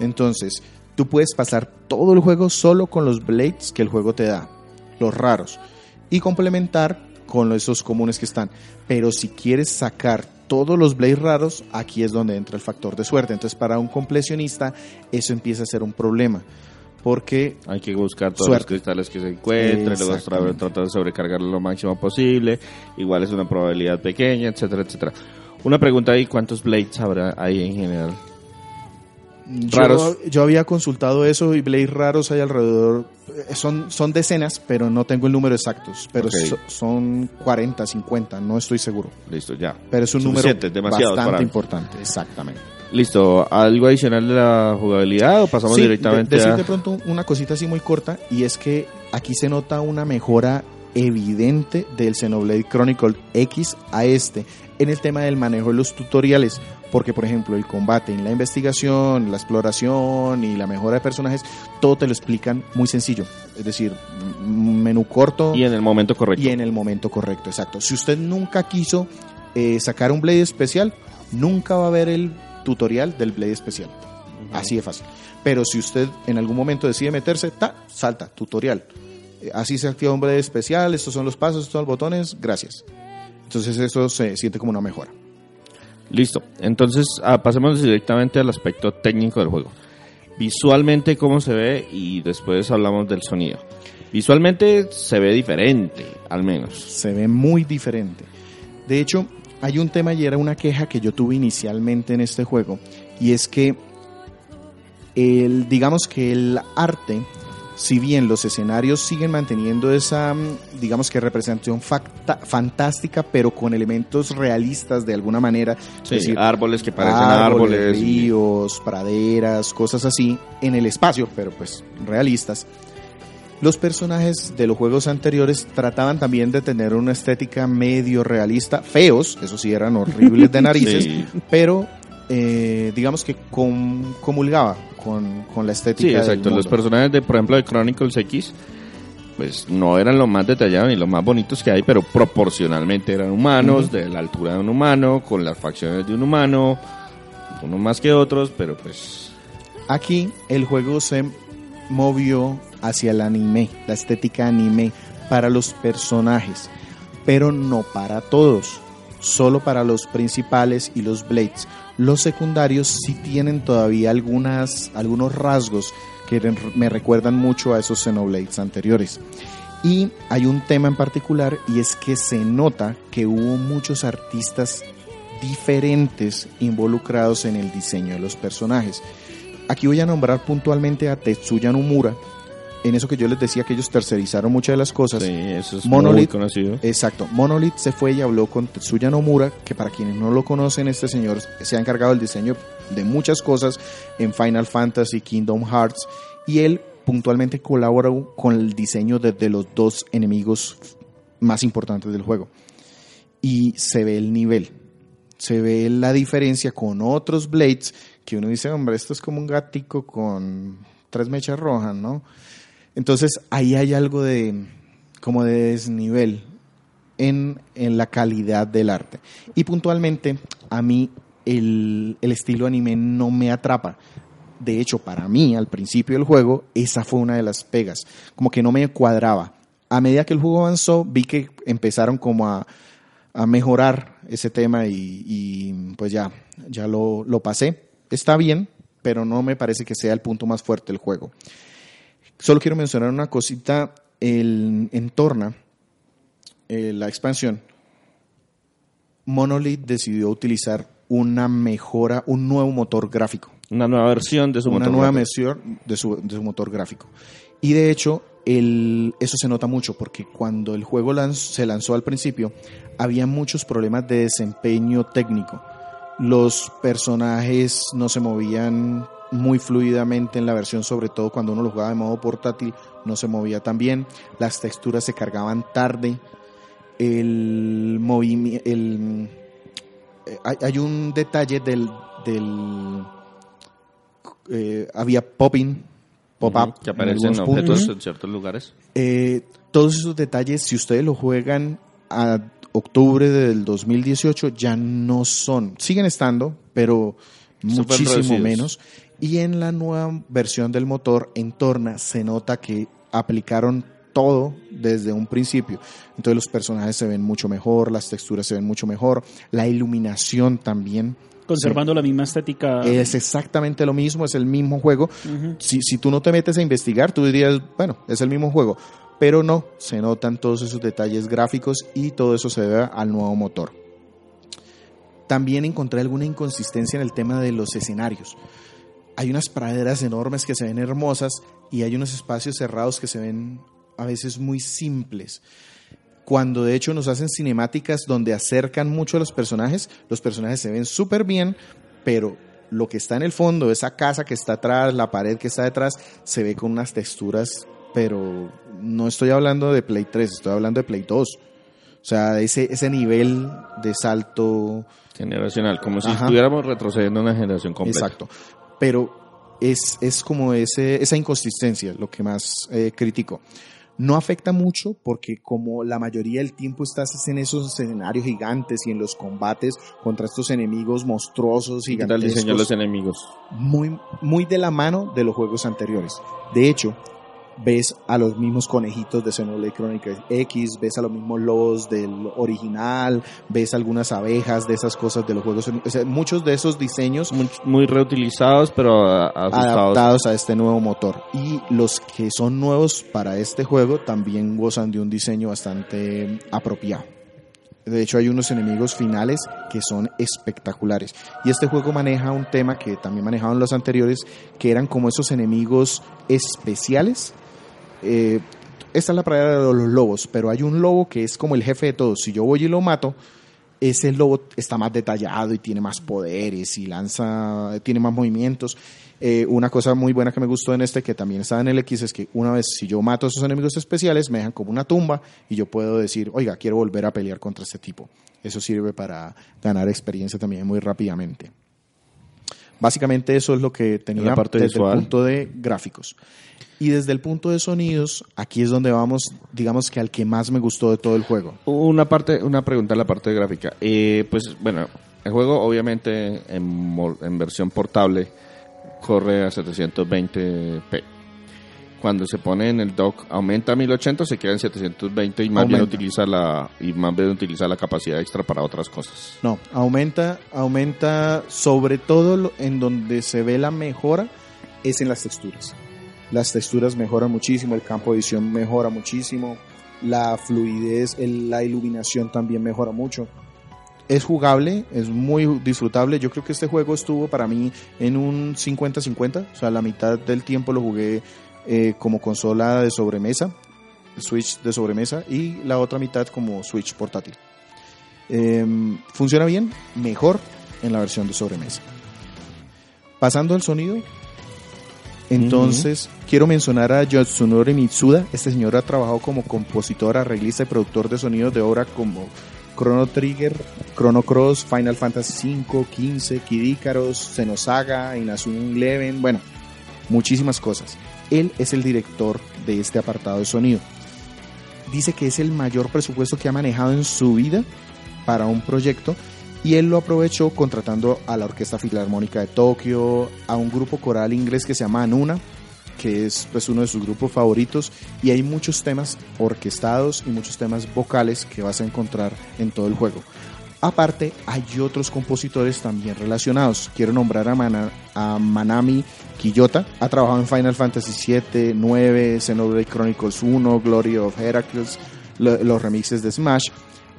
Speaker 3: Entonces, tú puedes pasar todo el juego solo con los blades que el juego te da, los raros, y complementar con esos comunes que están. Pero si quieres sacar todos los blades raros, aquí es donde entra el factor de suerte. Entonces, para un completionista, eso empieza a ser un problema. Porque
Speaker 2: Hay que buscar todos
Speaker 3: Suerte.
Speaker 2: los cristales que se encuentren, luego tratar de sobrecargarlo lo máximo posible. Igual es una probabilidad pequeña, etcétera, etcétera. Una pregunta ahí, ¿cuántos blades habrá ahí en general? Raros.
Speaker 3: Yo, yo había consultado eso y blades raros hay alrededor, eh, son, son decenas, pero no tengo el número exactos, pero so- son 40, 50, no estoy seguro.
Speaker 2: Listo, ya.
Speaker 3: Pero es un
Speaker 2: Suficiente,
Speaker 3: número bastante
Speaker 2: para-
Speaker 3: importante, exactamente.
Speaker 2: Listo, ¿algo adicional de la jugabilidad o pasamos
Speaker 3: Sí,
Speaker 2: directamente
Speaker 3: de- decir
Speaker 2: a...?
Speaker 3: de pronto una cosita así muy corta y es que aquí se nota una mejora evidente del Xenoblade Chronicle X a este en el tema del manejo de los tutoriales, porque por ejemplo el combate en la investigación, la exploración y la mejora de personajes, todo te lo explican muy sencillo, es decir, menú corto
Speaker 2: Y en el momento correcto.
Speaker 3: y en el momento correcto, exacto. Si usted nunca quiso eh, sacar un Blade especial, nunca va a ver el tutorial del Blade especial. Así de fácil. Pero si usted en algún momento decide meterse, ta, salta, tutorial. Eh, Así se activa un Blade especial, estos son los pasos, estos son los botones, gracias. Entonces eso se siente como una mejora.
Speaker 2: Listo. Entonces, ah, pasemos directamente al aspecto técnico del juego. Visualmente, cómo se ve y después hablamos del sonido. Visualmente se ve diferente, al menos.
Speaker 3: se ve muy diferente. De hecho, hay un tema y era una queja que yo tuve inicialmente en este juego, y es que el, digamos que el arte, si bien los escenarios siguen manteniendo esa, mm, digamos que representación facta- fantástica, pero con elementos realistas de alguna manera,
Speaker 2: Sí,
Speaker 3: es decir,
Speaker 2: árboles que parecen árboles. y-
Speaker 3: ríos, praderas, cosas así, en el espacio, pero pues realistas. Los personajes de los juegos anteriores trataban también de tener una estética medio realista, feos, eso sí eran horribles de (laughs) narices,
Speaker 2: Sí.
Speaker 3: pero eh, digamos que com- comulgaba con, con la estética.
Speaker 2: Sí, exacto. Los personajes, de, por ejemplo, de Chronicles X, pues no eran los más detallados ni los más bonitos que hay, pero proporcionalmente eran humanos, de la altura de un humano, con las facciones de un humano, unos más que otros, pero pues...
Speaker 3: Aquí el juego se movió hacia el anime, la estética anime para los personajes, pero no para todos, solo para los principales y los blades. Los secundarios sí tienen todavía algunas, algunos rasgos que me recuerdan mucho a esos Xenoblades anteriores. Y hay un tema en particular y es que se nota que hubo muchos artistas diferentes involucrados en el diseño de los personajes. Aquí voy a nombrar puntualmente a Tetsuya Nomura. En eso que yo les decía que ellos tercerizaron muchas de las cosas.
Speaker 2: Sí, eso es muy
Speaker 3: Monolith.
Speaker 2: conocido.
Speaker 3: Exacto. Monolith se fue y habló con Tetsuya Nomura, que para quienes no lo conocen, este señor se ha encargado del diseño de muchas cosas en Final Fantasy, Kingdom Hearts, y él puntualmente colaboró con el diseño de, de los dos enemigos más importantes del juego. Y se ve el nivel, se ve la diferencia con otros Blades, que uno dice, hombre, esto es como un gatico con tres mechas rojas, ¿no? Entonces ahí hay algo de como de desnivel en, en la calidad del arte. Y puntualmente a mí el, el estilo anime no me atrapa. De hecho, para mí, al principio del juego, esa fue una de las pegas. Como que no me cuadraba. A medida que el juego avanzó, vi que empezaron como a, a mejorar ese tema y, pues ya, ya lo, lo pasé. Está bien, pero no me parece que sea el punto más fuerte del juego. Solo quiero mencionar una cosita. El, en Torna, eh, la expansión, Monolith decidió utilizar una mejora, un nuevo motor gráfico.
Speaker 2: Una nueva versión de su
Speaker 3: una
Speaker 2: motor
Speaker 3: nueva
Speaker 2: gráfico.
Speaker 3: versión de su, de su motor gráfico. Y de hecho, el, eso se nota mucho porque cuando el juego lanz- se lanzó al principio, había muchos problemas de desempeño técnico. Los personajes no se movían muy fluidamente en la versión, sobre todo cuando uno lo jugaba de modo portátil, no se movía tan bien. Las texturas se cargaban tarde. El movimiento. El, eh, hay, hay un detalle del. del eh, había popping, pop-up.
Speaker 2: Que
Speaker 3: en
Speaker 2: aparecen
Speaker 3: algunos
Speaker 2: objetos
Speaker 3: puntos.
Speaker 2: en ciertos lugares.
Speaker 3: Eh, todos esos detalles, si ustedes lo juegan a octubre del 2018, ya no son. Siguen estando, pero muchísimo
Speaker 2: reducidos.
Speaker 3: menos. Y en la nueva versión del motor, en Torna, se nota que aplicaron todo desde un principio. Entonces los personajes se ven mucho mejor, las texturas se ven mucho mejor, la iluminación también.
Speaker 1: Conservando la misma estética.
Speaker 3: Es exactamente lo mismo, es el mismo juego.
Speaker 1: Ujú.
Speaker 3: Si, si tú no te metes a investigar, tú dirías, bueno, es el mismo juego. Pero no, se notan todos esos detalles gráficos y todo eso se debe al nuevo motor. También encontré alguna inconsistencia en el tema de los escenarios. Hay unas praderas enormes que se ven hermosas y hay unos espacios cerrados que se ven a veces muy simples. Cuando de hecho nos hacen cinemáticas donde acercan mucho a los personajes, los personajes se ven súper bien, pero lo que está en el fondo, esa casa que está atrás, la pared que está detrás, se ve con unas texturas pero no estoy hablando de Play 3, estoy hablando de Play 2. O sea, ese, ese nivel de salto.
Speaker 2: Generacional, como si
Speaker 3: Ajá.
Speaker 2: estuviéramos retrocediendo una generación completa.
Speaker 3: Exacto. Pero es, es como ese, esa inconsistencia lo que más eh, critico. No afecta mucho porque como la mayoría del tiempo estás en esos escenarios gigantes y en los combates contra estos enemigos monstruosos,
Speaker 2: ¿Qué tal el diseño de los enemigos?
Speaker 3: muy, muy de la mano de los juegos anteriores. De hecho, ves a los mismos conejitos de Xenoblade Chronicles X, ves a los mismos lobos del original, ves algunas abejas de esas cosas de los juegos. O sea, muchos de esos diseños
Speaker 2: Muy, muy reutilizados, pero
Speaker 3: adaptados a este nuevo motor. Y los que son nuevos para este juego también gozan de un diseño bastante apropiado. De hecho, hay unos enemigos finales que son espectaculares. Y este juego maneja un tema que también manejaban los anteriores, que eran como esos enemigos especiales. Eh, esta es la pradera de los lobos, pero hay un lobo que es como el jefe de todos. Si yo voy y lo mato, ese lobo está más detallado y tiene más poderes y lanza, tiene más movimientos. Eh, una cosa muy buena que me gustó en este, que también estaba en el X, es que una vez si yo mato a esos enemigos especiales, me dejan como una tumba y yo puedo decir, oiga, quiero volver a pelear contra este tipo. Eso sirve para ganar experiencia también muy rápidamente. Básicamente eso es lo que tenía
Speaker 2: La parte
Speaker 3: desde
Speaker 2: visual.
Speaker 3: el punto de gráficos. Y desde el punto de sonidos, aquí es donde vamos, digamos que al que más me gustó de todo el juego.
Speaker 2: Una parte, una pregunta en la parte gráfica. Eh, pues bueno, el juego obviamente en, en versión portable corre a 720p. Cuando se pone en el dock aumenta a 1080, se queda en 720 y más bien utiliza la y más bien utiliza la capacidad extra para otras cosas.
Speaker 3: No, aumenta, aumenta sobre todo lo- en donde se ve la mejora es en las texturas. Las texturas mejoran muchísimo, el campo de visión mejora muchísimo, la fluidez, el- la iluminación también mejora mucho. Es jugable, es muy disfrutable. Yo creo que este juego estuvo para mí en un 50-50, o sea, la mitad del tiempo lo jugué eh, como consola de sobremesa, Switch de sobremesa, y la otra mitad como Switch portátil. Em, funciona bien, mejor en la versión de sobremesa. Pasando al sonido, entonces quiero mencionar a Yatsunori Mitsuda. Este señor ha trabajado como compositor, arreglista y productor de sonidos de obra como Chrono Trigger, Chrono Cross, Final Fantasy V, 15, Kid Icarus, Xenosaga, Inazuma Eleven, bueno, muchísimas cosas. Él es el director de este apartado de sonido. Dice que es el mayor presupuesto que ha manejado en su vida para un proyecto y él lo aprovechó contratando a la Orquesta Filarmónica de Tokio, a un grupo coral inglés que se llama Anuna, que es pues, uno de sus grupos favoritos, y hay muchos temas orquestados y muchos temas vocales que vas a encontrar en todo el juego. Aparte, hay otros compositores también relacionados. Quiero nombrar a, a Manami Kiyota. Ha trabajado en Final Fantasy VII, 9, Xenoblade Chronicles 1, Glory of Heracles, lo- los remixes de Smash.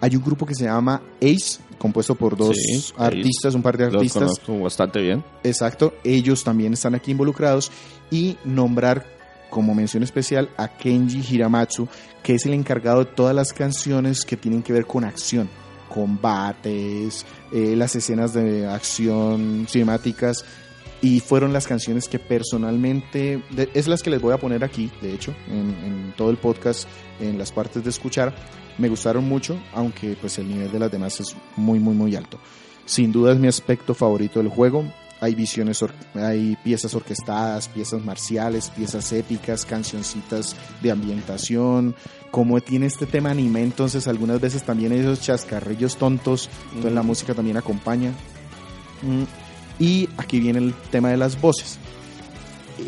Speaker 3: Hay un grupo que se llama Ace, compuesto por dos
Speaker 2: Sí, Ace.
Speaker 3: artistas, un par de
Speaker 2: Los
Speaker 3: artistas.
Speaker 2: conozco bastante bien.
Speaker 3: Exacto, ellos también están aquí involucrados y nombrar como mención especial a Kenji Hiramatsu, que es el encargado de todas las canciones que tienen que ver con acción, combates, eh, las escenas de acción cinemáticas y fueron las canciones que personalmente, de- es las que les voy a poner aquí, de hecho, en, en todo el podcast, en las partes de escuchar, me gustaron mucho, aunque pues el nivel de las demás es muy, muy, muy alto. Sin duda es mi aspecto favorito del juego. Hay visiones, hay piezas orquestadas, piezas marciales, piezas épicas, cancioncitas de ambientación. Como tiene este tema anime, entonces algunas veces también hay esos chascarrillos tontos, entonces la música también acompaña. Mm, Y aquí viene el tema de las voces.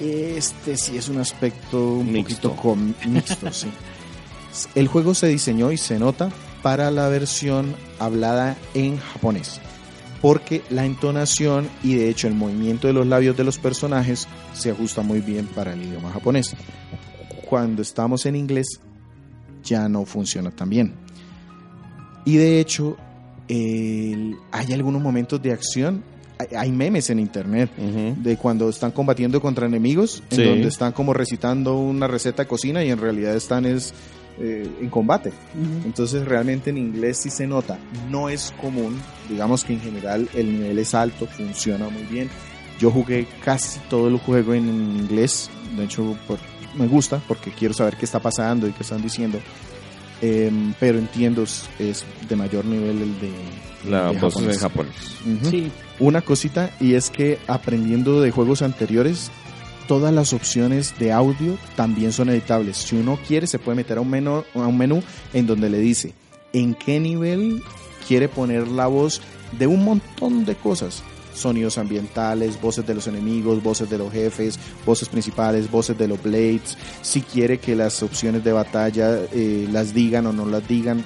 Speaker 3: Este sí es un aspecto un
Speaker 2: Mixto.
Speaker 3: poquito com- mixto, sí. (laughs) El juego se diseñó y se nota para la versión hablada en japonés, porque la entonación y de hecho el movimiento de los labios de los personajes se ajusta muy bien para el idioma japonés. Cuando estamos en inglés ya no funciona tan bien. Y de hecho el- hay algunos momentos de acción, hay, memes en internet
Speaker 2: Ujú.
Speaker 3: de cuando están combatiendo contra enemigos, en
Speaker 2: Sí.
Speaker 3: donde están como recitando una receta de cocina y en realidad están es eh, en combate. Entonces realmente en inglés sí se nota. No es común, digamos que en general el nivel es alto, funciona muy bien. Yo jugué casi todo el juego en inglés, de hecho por me gusta porque quiero saber qué está pasando y qué están diciendo. Em, pero entiendo es de mayor nivel el de
Speaker 2: La
Speaker 3: de
Speaker 2: voz en
Speaker 3: japonés.
Speaker 2: japonés.
Speaker 3: Ujú.
Speaker 1: Sí,
Speaker 3: Una cosita y es que aprendiendo de juegos anteriores, todas las opciones de audio también son editables. Si uno quiere, se puede meter a un menú, a un menú en donde le dice en qué nivel quiere poner la voz de un montón de cosas. Sonidos ambientales, voces de los enemigos, voces de los jefes, voces principales, voces de los blades. Si quiere que las opciones de batalla eh, las digan o no las digan.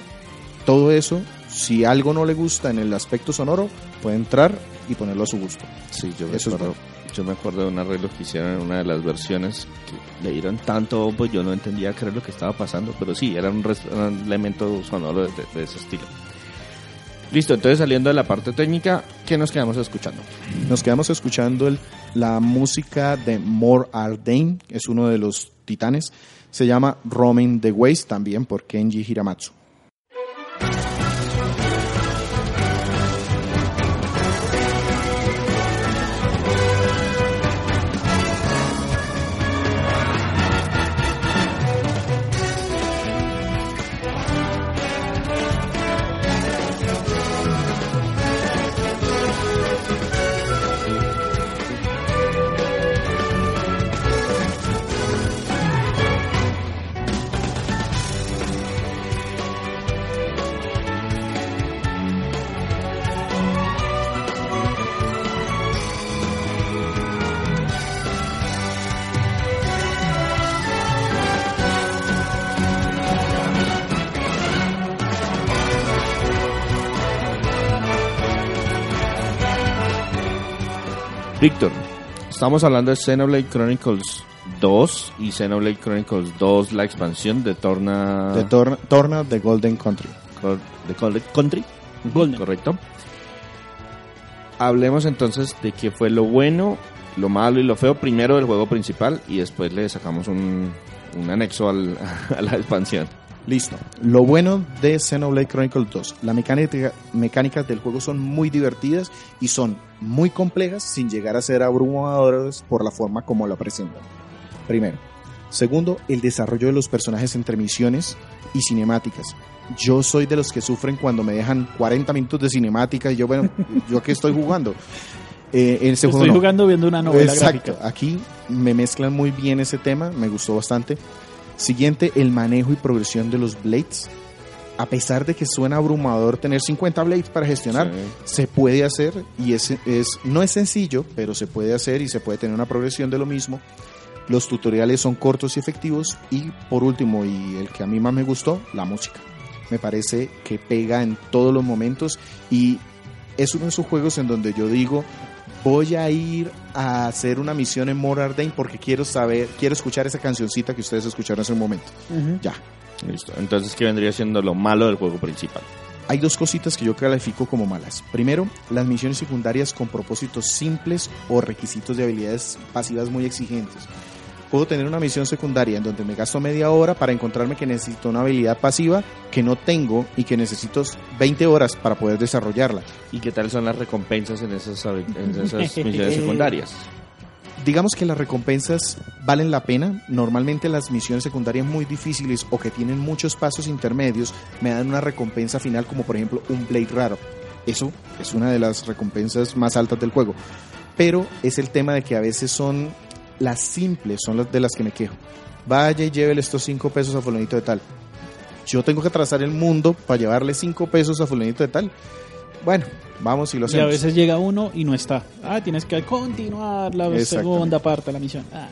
Speaker 3: Todo eso, si algo no le gusta en el aspecto sonoro, puede entrar y ponerlo a su gusto.
Speaker 2: Sí, yo me,
Speaker 3: Eso es
Speaker 2: acuerdo, yo me acuerdo de un arreglo que hicieron en una de las versiones que le dieron tanto bombo, yo no entendía qué era lo que estaba pasando, pero sí, era un, res- era un elemento sonoro de, de- de ese estilo. Listo, entonces saliendo de la parte técnica, ¿qué nos quedamos escuchando?
Speaker 3: Nos quedamos escuchando el- la música de More Ardain, es uno de los titanes. Se llama Roaming the Ways, también por Kenji Hiramatsu.
Speaker 2: Víctor, estamos hablando de Xenoblade Chronicles 2 y Xenoblade Chronicles 2, la expansión de Torna...
Speaker 3: De Tor- Torna de Golden Country.
Speaker 2: Cor- de Golden Country.
Speaker 1: Golden.
Speaker 2: Correcto. Hablemos entonces de qué fue lo bueno, lo malo y lo feo primero del juego principal y después le sacamos un, un anexo al- (laughs) a la expansión.
Speaker 3: Listo. Lo bueno de Xenoblade Chronicles 2, las mecánica, mecánicas del juego son muy divertidas y son muy complejas sin llegar a ser abrumadoras por la forma como la presentan. Primero. Segundo, el desarrollo de los personajes entre misiones y cinemáticas. Yo soy de los que sufren cuando me dejan 40 minutos de cinemática y yo, bueno, (laughs) ¿yo qué estoy jugando? Eh, en ese juego
Speaker 1: estoy
Speaker 3: no.
Speaker 1: jugando viendo una novela
Speaker 3: Exacto.
Speaker 1: gráfica.
Speaker 3: Aquí me mezclan muy bien ese tema, me gustó bastante. Siguiente, el manejo y progresión de los blades. A pesar de que suena abrumador tener 50 blades para gestionar,
Speaker 2: Sí.
Speaker 3: se puede hacer y es, es no es sencillo, pero se puede hacer y se puede tener una progresión de lo mismo. Los tutoriales son cortos y efectivos y por último y el que a mí más me gustó, la música. Me parece que pega en todos los momentos y es uno de esos juegos en donde yo digo voy a ir a hacer una misión en Morardain porque quiero saber, quiero escuchar esa cancioncita que ustedes escucharon hace un momento. Ya.
Speaker 2: Listo. Entonces, ¿qué vendría siendo lo malo del juego principal?
Speaker 3: Hay dos cositas que yo califico como malas. Primero, las misiones secundarias con propósitos simples o requisitos de habilidades pasivas muy exigentes. Puedo tener una misión secundaria en donde me gasto media hora para encontrarme que necesito una habilidad pasiva que no tengo y que necesito 20 horas para poder desarrollarla.
Speaker 2: ¿Y qué tal son las recompensas en esas, en esas (laughs) misiones secundarias?
Speaker 3: digamos que las recompensas valen la pena. Normalmente las misiones secundarias muy difíciles o que tienen muchos pasos intermedios me dan una recompensa final como por ejemplo un Blade raro. Eso es una de las recompensas más altas del juego. Pero es el tema de que a veces son las simples, son las de las que me quejo. Vaya y llévele estos 5 pesos a fulanito de tal. Yo tengo que trazar el mundo para llevarle 5 pesos a fulanito de tal. Bueno, vamos y lo
Speaker 1: Y a
Speaker 3: hacemos.
Speaker 1: veces llega uno y no está. Ah, tienes que continuar la segunda parte de la misión. Ah.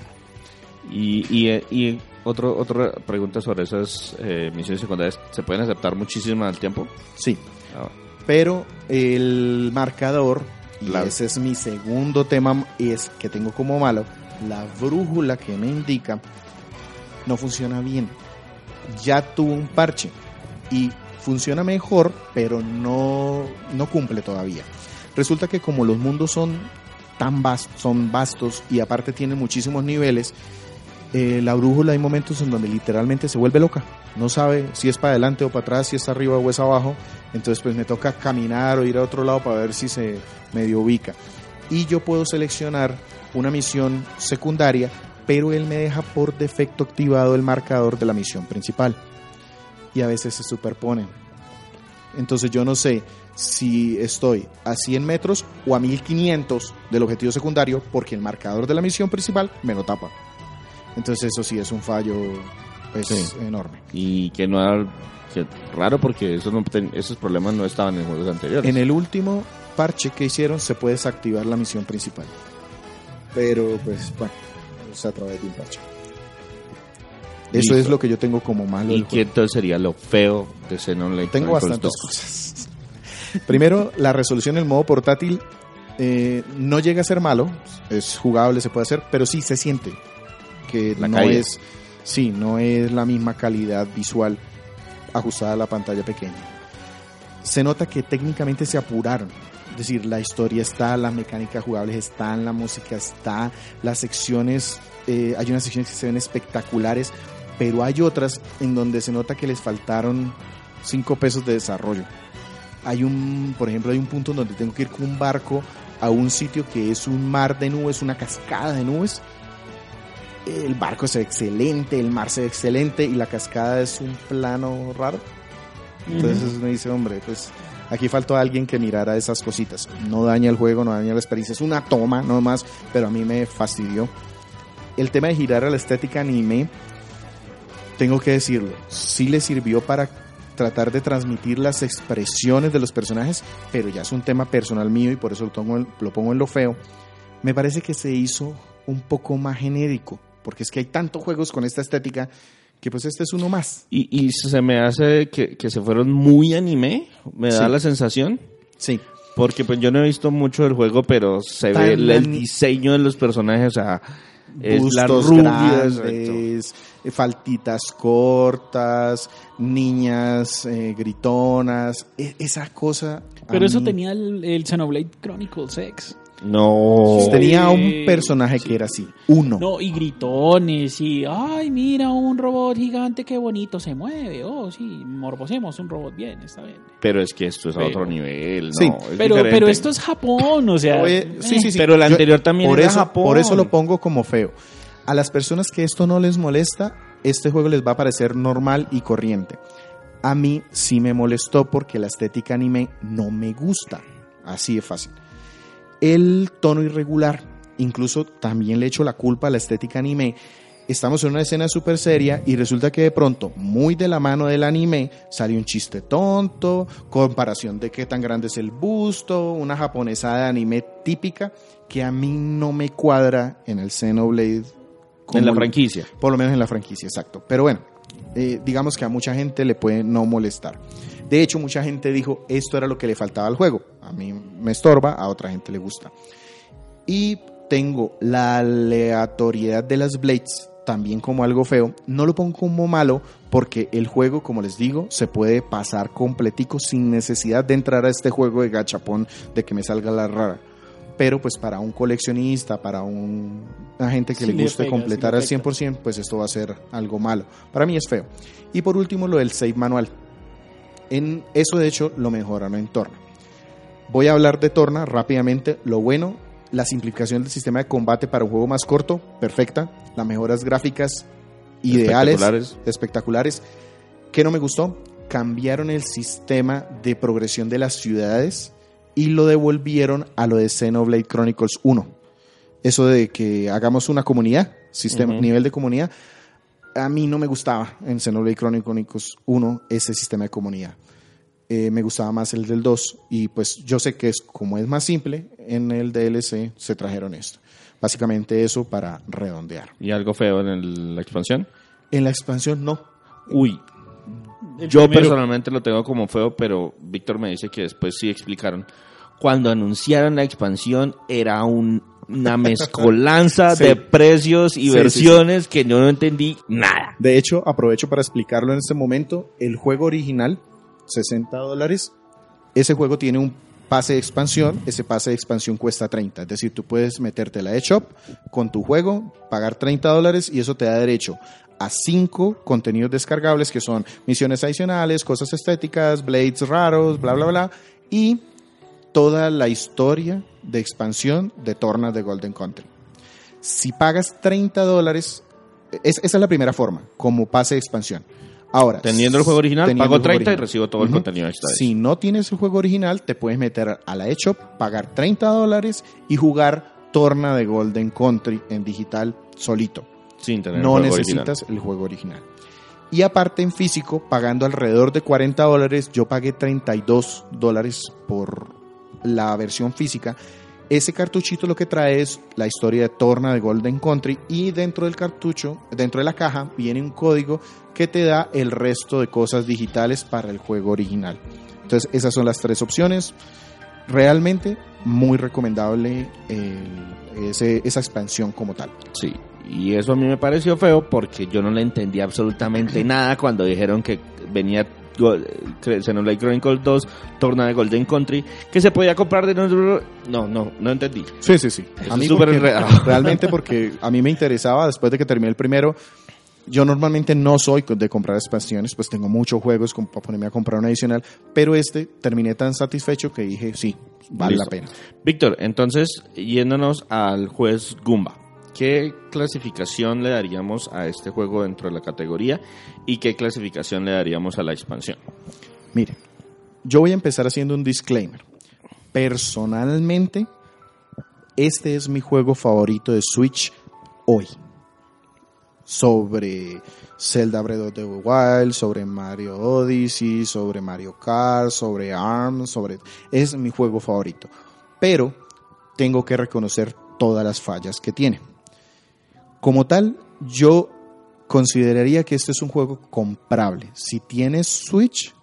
Speaker 2: Y, y, y otro, otra pregunta sobre esas eh, misiones secundarias. ¿Se pueden aceptar muchísimo al tiempo?
Speaker 3: Sí,
Speaker 2: Ah,
Speaker 3: pero el marcador, y ese es mi segundo tema, es que tengo como malo, la brújula que me indica no funciona bien. Ya tuvo un parche y funciona mejor, pero no, no cumple todavía. Resulta que como los mundos son tan vastos, son vastos y aparte tienen muchísimos niveles, eh, la brújula hay momentos en donde literalmente se vuelve loca. No sabe si es para adelante o para atrás, si es arriba o es abajo. Entonces pues me toca caminar o ir a otro lado para ver si se medio ubica. Y yo puedo seleccionar una misión secundaria pero él me deja por defecto activado el marcador de la misión principal. Y a veces se superponen. Entonces yo no sé si estoy a 100 metros o a 1500 del objetivo secundario porque el marcador de la misión principal me lo tapa. Entonces eso sí es un fallo pues,
Speaker 2: Sí.
Speaker 3: enorme.
Speaker 2: Y que no ha- que raro porque eso no esos problemas no estaban en juegos anteriores.
Speaker 3: En el último parche que hicieron se puede desactivar la misión principal. Pero pues bueno, es a través de un parche. Eso
Speaker 2: Listo.
Speaker 3: es lo que yo tengo como malo.
Speaker 2: ¿Y qué entonces sería lo feo de Xenoblade
Speaker 3: Tengo
Speaker 2: Chronicles
Speaker 3: bastantes
Speaker 2: 2?
Speaker 3: cosas. (laughs) Primero, la resolución en modo portátil eh, no llega a ser malo, es jugable, se puede hacer, pero sí se siente que
Speaker 2: La
Speaker 3: no es, sí, no es la misma calidad visual ajustada a la pantalla pequeña. Se nota que técnicamente se apuraron. Es decir, la historia está, las mecánicas jugables están, la música está, las secciones, eh, hay unas secciones que se ven espectaculares, pero hay otras en donde se nota que les faltaron 5 pesos de desarrollo. Hay un, por ejemplo, hay un punto en donde tengo que ir con un barco a un sitio que es un mar de nubes, una cascada de nubes. El barco se ve excelente, el mar se ve excelente y la cascada es un plano raro. Entonces me dice, hombre, pues aquí faltó alguien que mirara esas cositas. No daña el juego, no daña la experiencia. Es una toma, no más, pero a mí me fastidió. El tema de girar a la estética anime, tengo que decirlo, sí le sirvió para tratar de transmitir las expresiones de los personajes, pero ya es un tema personal mío y por eso lo pongo en lo feo. Me parece que se hizo un poco más genérico, porque es que hay tantos juegos con esta estética que pues este es uno más.
Speaker 2: Y, y se me hace que, que se fueron muy anime, me da
Speaker 3: Sí.
Speaker 2: la sensación.
Speaker 3: Sí,
Speaker 2: Porque pues yo no he visto mucho del juego, pero se
Speaker 3: Tan
Speaker 2: ve el, diseño de los personajes, o sea, es la
Speaker 3: bustos
Speaker 2: rubia, exacto.
Speaker 3: grandes, eh, faltitas cortas, niñas eh, gritonas, e- esa cosa.
Speaker 1: Pero eso
Speaker 3: mí-
Speaker 1: tenía el, el Xenoblade Chronicles X.
Speaker 2: No.
Speaker 1: Sí.
Speaker 3: Tenía un
Speaker 1: Sí,
Speaker 3: personaje
Speaker 1: sí.
Speaker 3: que era así, uno.
Speaker 1: No, y gritones, y ay, mira, un robot gigante, qué bonito se mueve. Oh, sí, morbosemos un robot bien, está bien.
Speaker 2: Pero es que esto es a otro nivel, ¿no?
Speaker 3: Sí.
Speaker 2: es
Speaker 1: Pero,
Speaker 2: diferente.
Speaker 1: pero esto es Japón, o sea.
Speaker 3: Oye, sí,
Speaker 1: eh,
Speaker 3: sí, sí.
Speaker 2: Pero el
Speaker 3: Yo-
Speaker 2: anterior también
Speaker 3: por
Speaker 2: era
Speaker 3: eso,
Speaker 2: Japón.
Speaker 3: Por eso lo pongo como feo. A las personas que esto no les molesta, este juego les va a parecer normal y corriente. A mí sí me molestó porque la estética anime no me gusta. Así de fácil. El tono irregular, incluso también le echo la culpa a la estética anime. Estamos en una escena súper seria y resulta que de pronto, muy de la mano del anime, sale un chiste tonto, comparación de qué tan grande es el busto, una japonesada de anime típica que a mí no me cuadra en el Xenoblade.
Speaker 2: en
Speaker 3: como
Speaker 2: la
Speaker 3: lo-
Speaker 2: franquicia.
Speaker 3: por lo menos en la franquicia, exacto. Pero bueno, eh, digamos que a mucha gente le puede no molestar. De hecho, mucha gente dijo, esto era lo que le faltaba al juego. A mí me estorba, a otra gente le gusta. Y tengo la aleatoriedad de las Blades también como algo feo. No lo pongo como malo porque el juego, como les digo, se puede pasar completico sin necesidad de entrar a este juego de gachapón de que me salga la rara. Pero pues para un coleccionista, para un, una gente que
Speaker 1: Sí
Speaker 3: le
Speaker 1: le
Speaker 3: guste
Speaker 1: pega,
Speaker 3: completar
Speaker 1: sí
Speaker 3: al 100%, pues esto va a ser algo malo. Para mí es feo. Y por último, lo del save manual. En eso, de hecho, lo mejoraron en Torna. Voy a hablar de Torna rápidamente. Lo bueno, la simplificación del sistema de combate para un juego más corto, perfecta. Las mejoras gráficas ideales,
Speaker 2: Espectaculares.
Speaker 3: espectaculares. ¿Qué no me gustó? Cambiaron el sistema de progresión de las ciudades y lo devolvieron a lo de Xenoblade Chronicles 1. Eso de que hagamos una comunidad, sistema, nivel de comunidad. A mí no me gustaba en Xenoblade Chronicles 1 ese sistema de comunidad. Eh, me gustaba más el del 2 y pues yo sé que es como es más simple, en el DLC se trajeron esto. Básicamente eso para redondear.
Speaker 2: ¿Y algo feo en el- la expansión?
Speaker 3: En la expansión no.
Speaker 2: Uy, yo
Speaker 1: primero-
Speaker 2: personalmente lo tengo como feo, pero Víctor me dice que después sí explicaron. Cuando anunciaron la expansión era un- una (laughs) mezcolanza
Speaker 3: Sí.
Speaker 2: de precios y
Speaker 3: Sí, sí,
Speaker 2: versiones que yo no entendí nada.
Speaker 3: De hecho, aprovecho para explicarlo en este momento. El juego original, 60 dólares. Ese juego tiene un pase de expansión. Ese pase de expansión cuesta 30. Es decir, tú puedes meterte la eShop con tu juego, pagar 30 dólares y eso te da derecho a cinco contenidos descargables que son misiones adicionales, cosas estéticas, blades raros, bla, bla, bla. Y toda la historia de expansión de Torna de Golden Country. Si pagas 30 dólares, es- esa es la primera forma, como pase de expansión. Ahora,
Speaker 2: Teniendo el juego original, pago
Speaker 3: el juego
Speaker 2: 30 y recibo todo el contenido
Speaker 3: Si no tienes el juego original, te puedes meter a la eShop, pagar 30 dólares y jugar Torna de Golden Country en digital solito.
Speaker 2: Sin tener el
Speaker 3: No
Speaker 2: juego
Speaker 3: necesitas el juego original. Y aparte en físico, pagando alrededor de 40 dólares, yo pagué 32 dólares por la versión física. Ese cartuchito lo que trae es la historia de Torna de Golden Country y dentro del cartucho, dentro de la caja, viene un código que te da el resto de cosas digitales para el juego original. Entonces esas son las tres opciones. Realmente muy recomendable el- ese- esa expansión como tal.
Speaker 2: Sí, y eso a mí me pareció feo porque yo no le entendí absolutamente (laughs) nada cuando dijeron que venía eh, Xenoblade Chronicles 2, Torna de Golden Country, que se podía comprar de nosotros. No, no, no entendí.
Speaker 3: Sí, sí, sí.
Speaker 2: Eso
Speaker 3: A mí
Speaker 2: súper
Speaker 3: porque-
Speaker 2: enredado. (laughs)
Speaker 3: realmente porque a mí me interesaba después de que terminé el primero. Yo normalmente no soy de comprar expansiones, pues tengo muchos juegos como para ponerme a comprar un adicional, pero este terminé tan satisfecho que dije, sí, vale
Speaker 2: Listo.
Speaker 3: la pena.
Speaker 2: Víctor, entonces, yéndonos al juez Goomba, ¿qué clasificación le daríamos a este juego dentro de la categoría y qué clasificación le daríamos a la expansión?
Speaker 3: Mire, yo voy a empezar haciendo un disclaimer. Personalmente, este es mi juego favorito de Switch hoy. Sobre Zelda Breath of the Wild, sobre Mario Odyssey, sobre Mario Kart, sobre ARMS, sobre... Es mi juego favorito. Pero tengo que reconocer todas las fallas que tiene. Como tal, yo consideraría que este es un juego comprable. Si tienes Switch,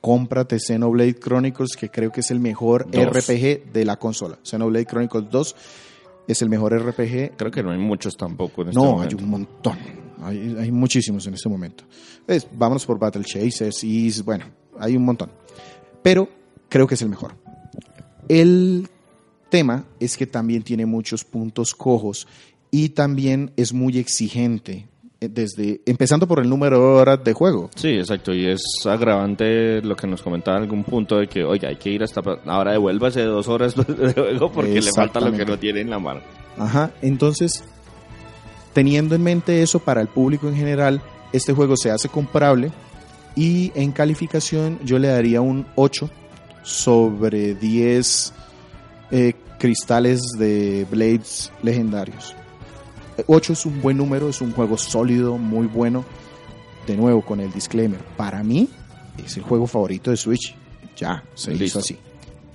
Speaker 3: cómprate Xenoblade Chronicles, que creo que es el mejor
Speaker 2: Dos.
Speaker 3: RPG de la consola. Xenoblade Chronicles 2 es el mejor RPG.
Speaker 2: Creo que no hay muchos tampoco en este
Speaker 3: No, hay
Speaker 2: momento.
Speaker 3: un montón. Hay, hay muchísimos en este momento. Es, vámonos por Battle Chasers y bueno, hay un montón. Pero creo que es el mejor. El tema es que también tiene muchos puntos cojos y también es muy exigente eh, desde empezando por el número de horas de juego.
Speaker 2: Sí, exacto, y es agravante lo que nos comentaba en algún punto de que, oye, hay que ir hasta... Ahora devuélvase dos horas (laughs) de juego porque le falta lo que no tiene en la mano.
Speaker 3: Ajá, entonces, teniendo en mente eso para el público en general, este juego se hace comprable y en calificación yo le daría un 8 sobre 10 eh, cristales de Blades legendarios. 8 es un buen número, es un juego sólido, muy bueno. De nuevo, con el disclaimer, para mí es el juego favorito de Switch. Ya, se
Speaker 2: Listo.
Speaker 3: hizo así.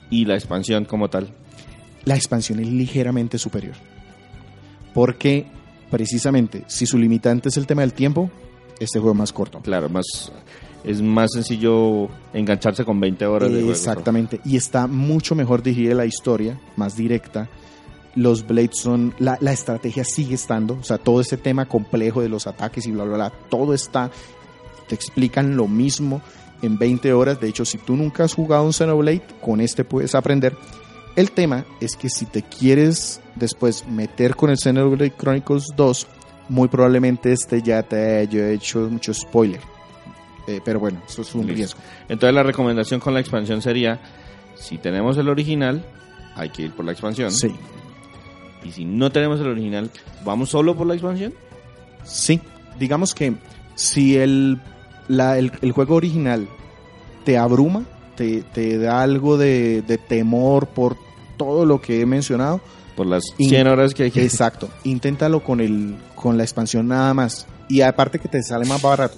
Speaker 2: Y la expansión como tal.
Speaker 3: la expansión es ligeramente superior. Porque precisamente si su limitante es el tema del tiempo, este juego es más corto.
Speaker 2: Claro, más es más sencillo engancharse con 20 horas de juego.
Speaker 3: Exactamente. Y está mucho mejor dirigida la historia, más directa. Los Blades son. La, la estrategia sigue estando. O sea, todo ese tema complejo de los ataques y bla, bla, bla. Todo está. Te explican lo mismo en 20 horas. De hecho, si tú nunca has jugado un Xenoblade, con este puedes aprender. El tema es que si te quieres después meter con el Xenoblade Chronicles 2, muy probablemente este ya te haya hecho mucho spoiler. Eh, pero bueno, eso es un
Speaker 2: Listo.
Speaker 3: riesgo.
Speaker 2: Entonces la recomendación con la expansión sería, si tenemos el original, hay que ir por la expansión.
Speaker 3: Sí.
Speaker 2: Y si no tenemos el original, ¿vamos solo por la expansión?
Speaker 3: Sí, digamos que si el, la- el, el juego original te abruma, te, te da algo de, de temor por todo lo que he mencionado,
Speaker 2: Por las
Speaker 3: In-
Speaker 2: 100 horas que hay que...
Speaker 3: exacto, inténtalo con, el, con la expansión nada más. Y aparte que te sale más barato,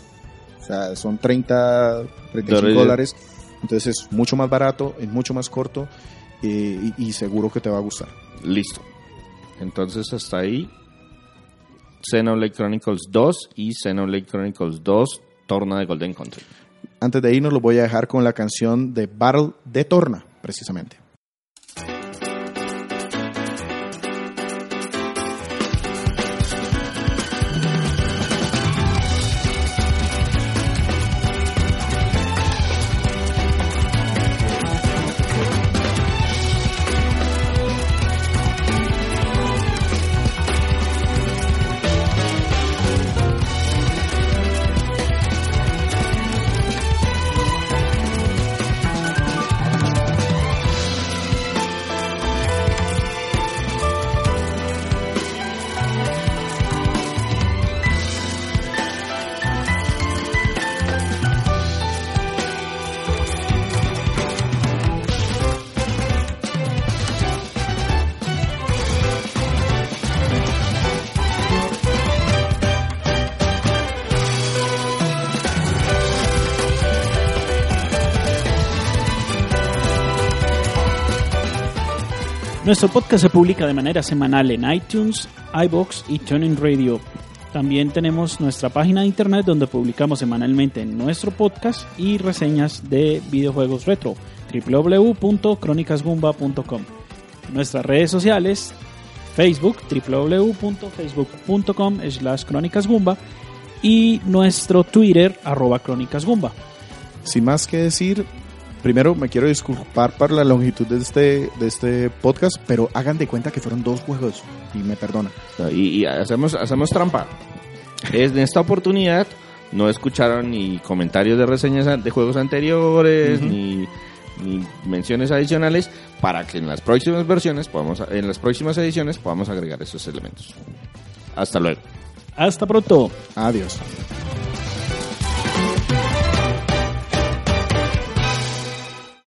Speaker 3: o sea, son 30, 35
Speaker 2: Dólares.
Speaker 3: dólares, entonces es mucho más barato, es mucho más corto eh, y, y seguro que te va a gustar.
Speaker 2: Listo. Entonces hasta ahí Xenoblade Chronicles 2 y Xenoblade Chronicles 2 Torna de Golden Country.
Speaker 3: Antes de irnos, los voy a dejar con la canción de Battle de Torna, precisamente.
Speaker 1: Nuestro podcast se publica de manera semanal en iTunes, iBox y TuneIn Radio. También tenemos nuestra página de internet donde publicamos semanalmente nuestro podcast y reseñas de videojuegos retro www.cronicasgumba.com. Nuestras redes sociales Facebook www.facebook.com slash y nuestro Twitter arroba crónicasgumba.
Speaker 3: Sin más que decir, primero me quiero disculpar por la longitud de este, de este podcast, pero hagan de cuenta que fueron dos juegos y me perdona.
Speaker 2: Y, y hacemos, hacemos trampa. En esta oportunidad no escucharon ni comentarios de reseñas de juegos anteriores,
Speaker 3: Ujú.
Speaker 2: ni, ni menciones adicionales, para que en las próximas versiones, podamos, en las próximas ediciones, podamos agregar esos elementos. Hasta luego.
Speaker 1: Hasta pronto.
Speaker 3: Adiós.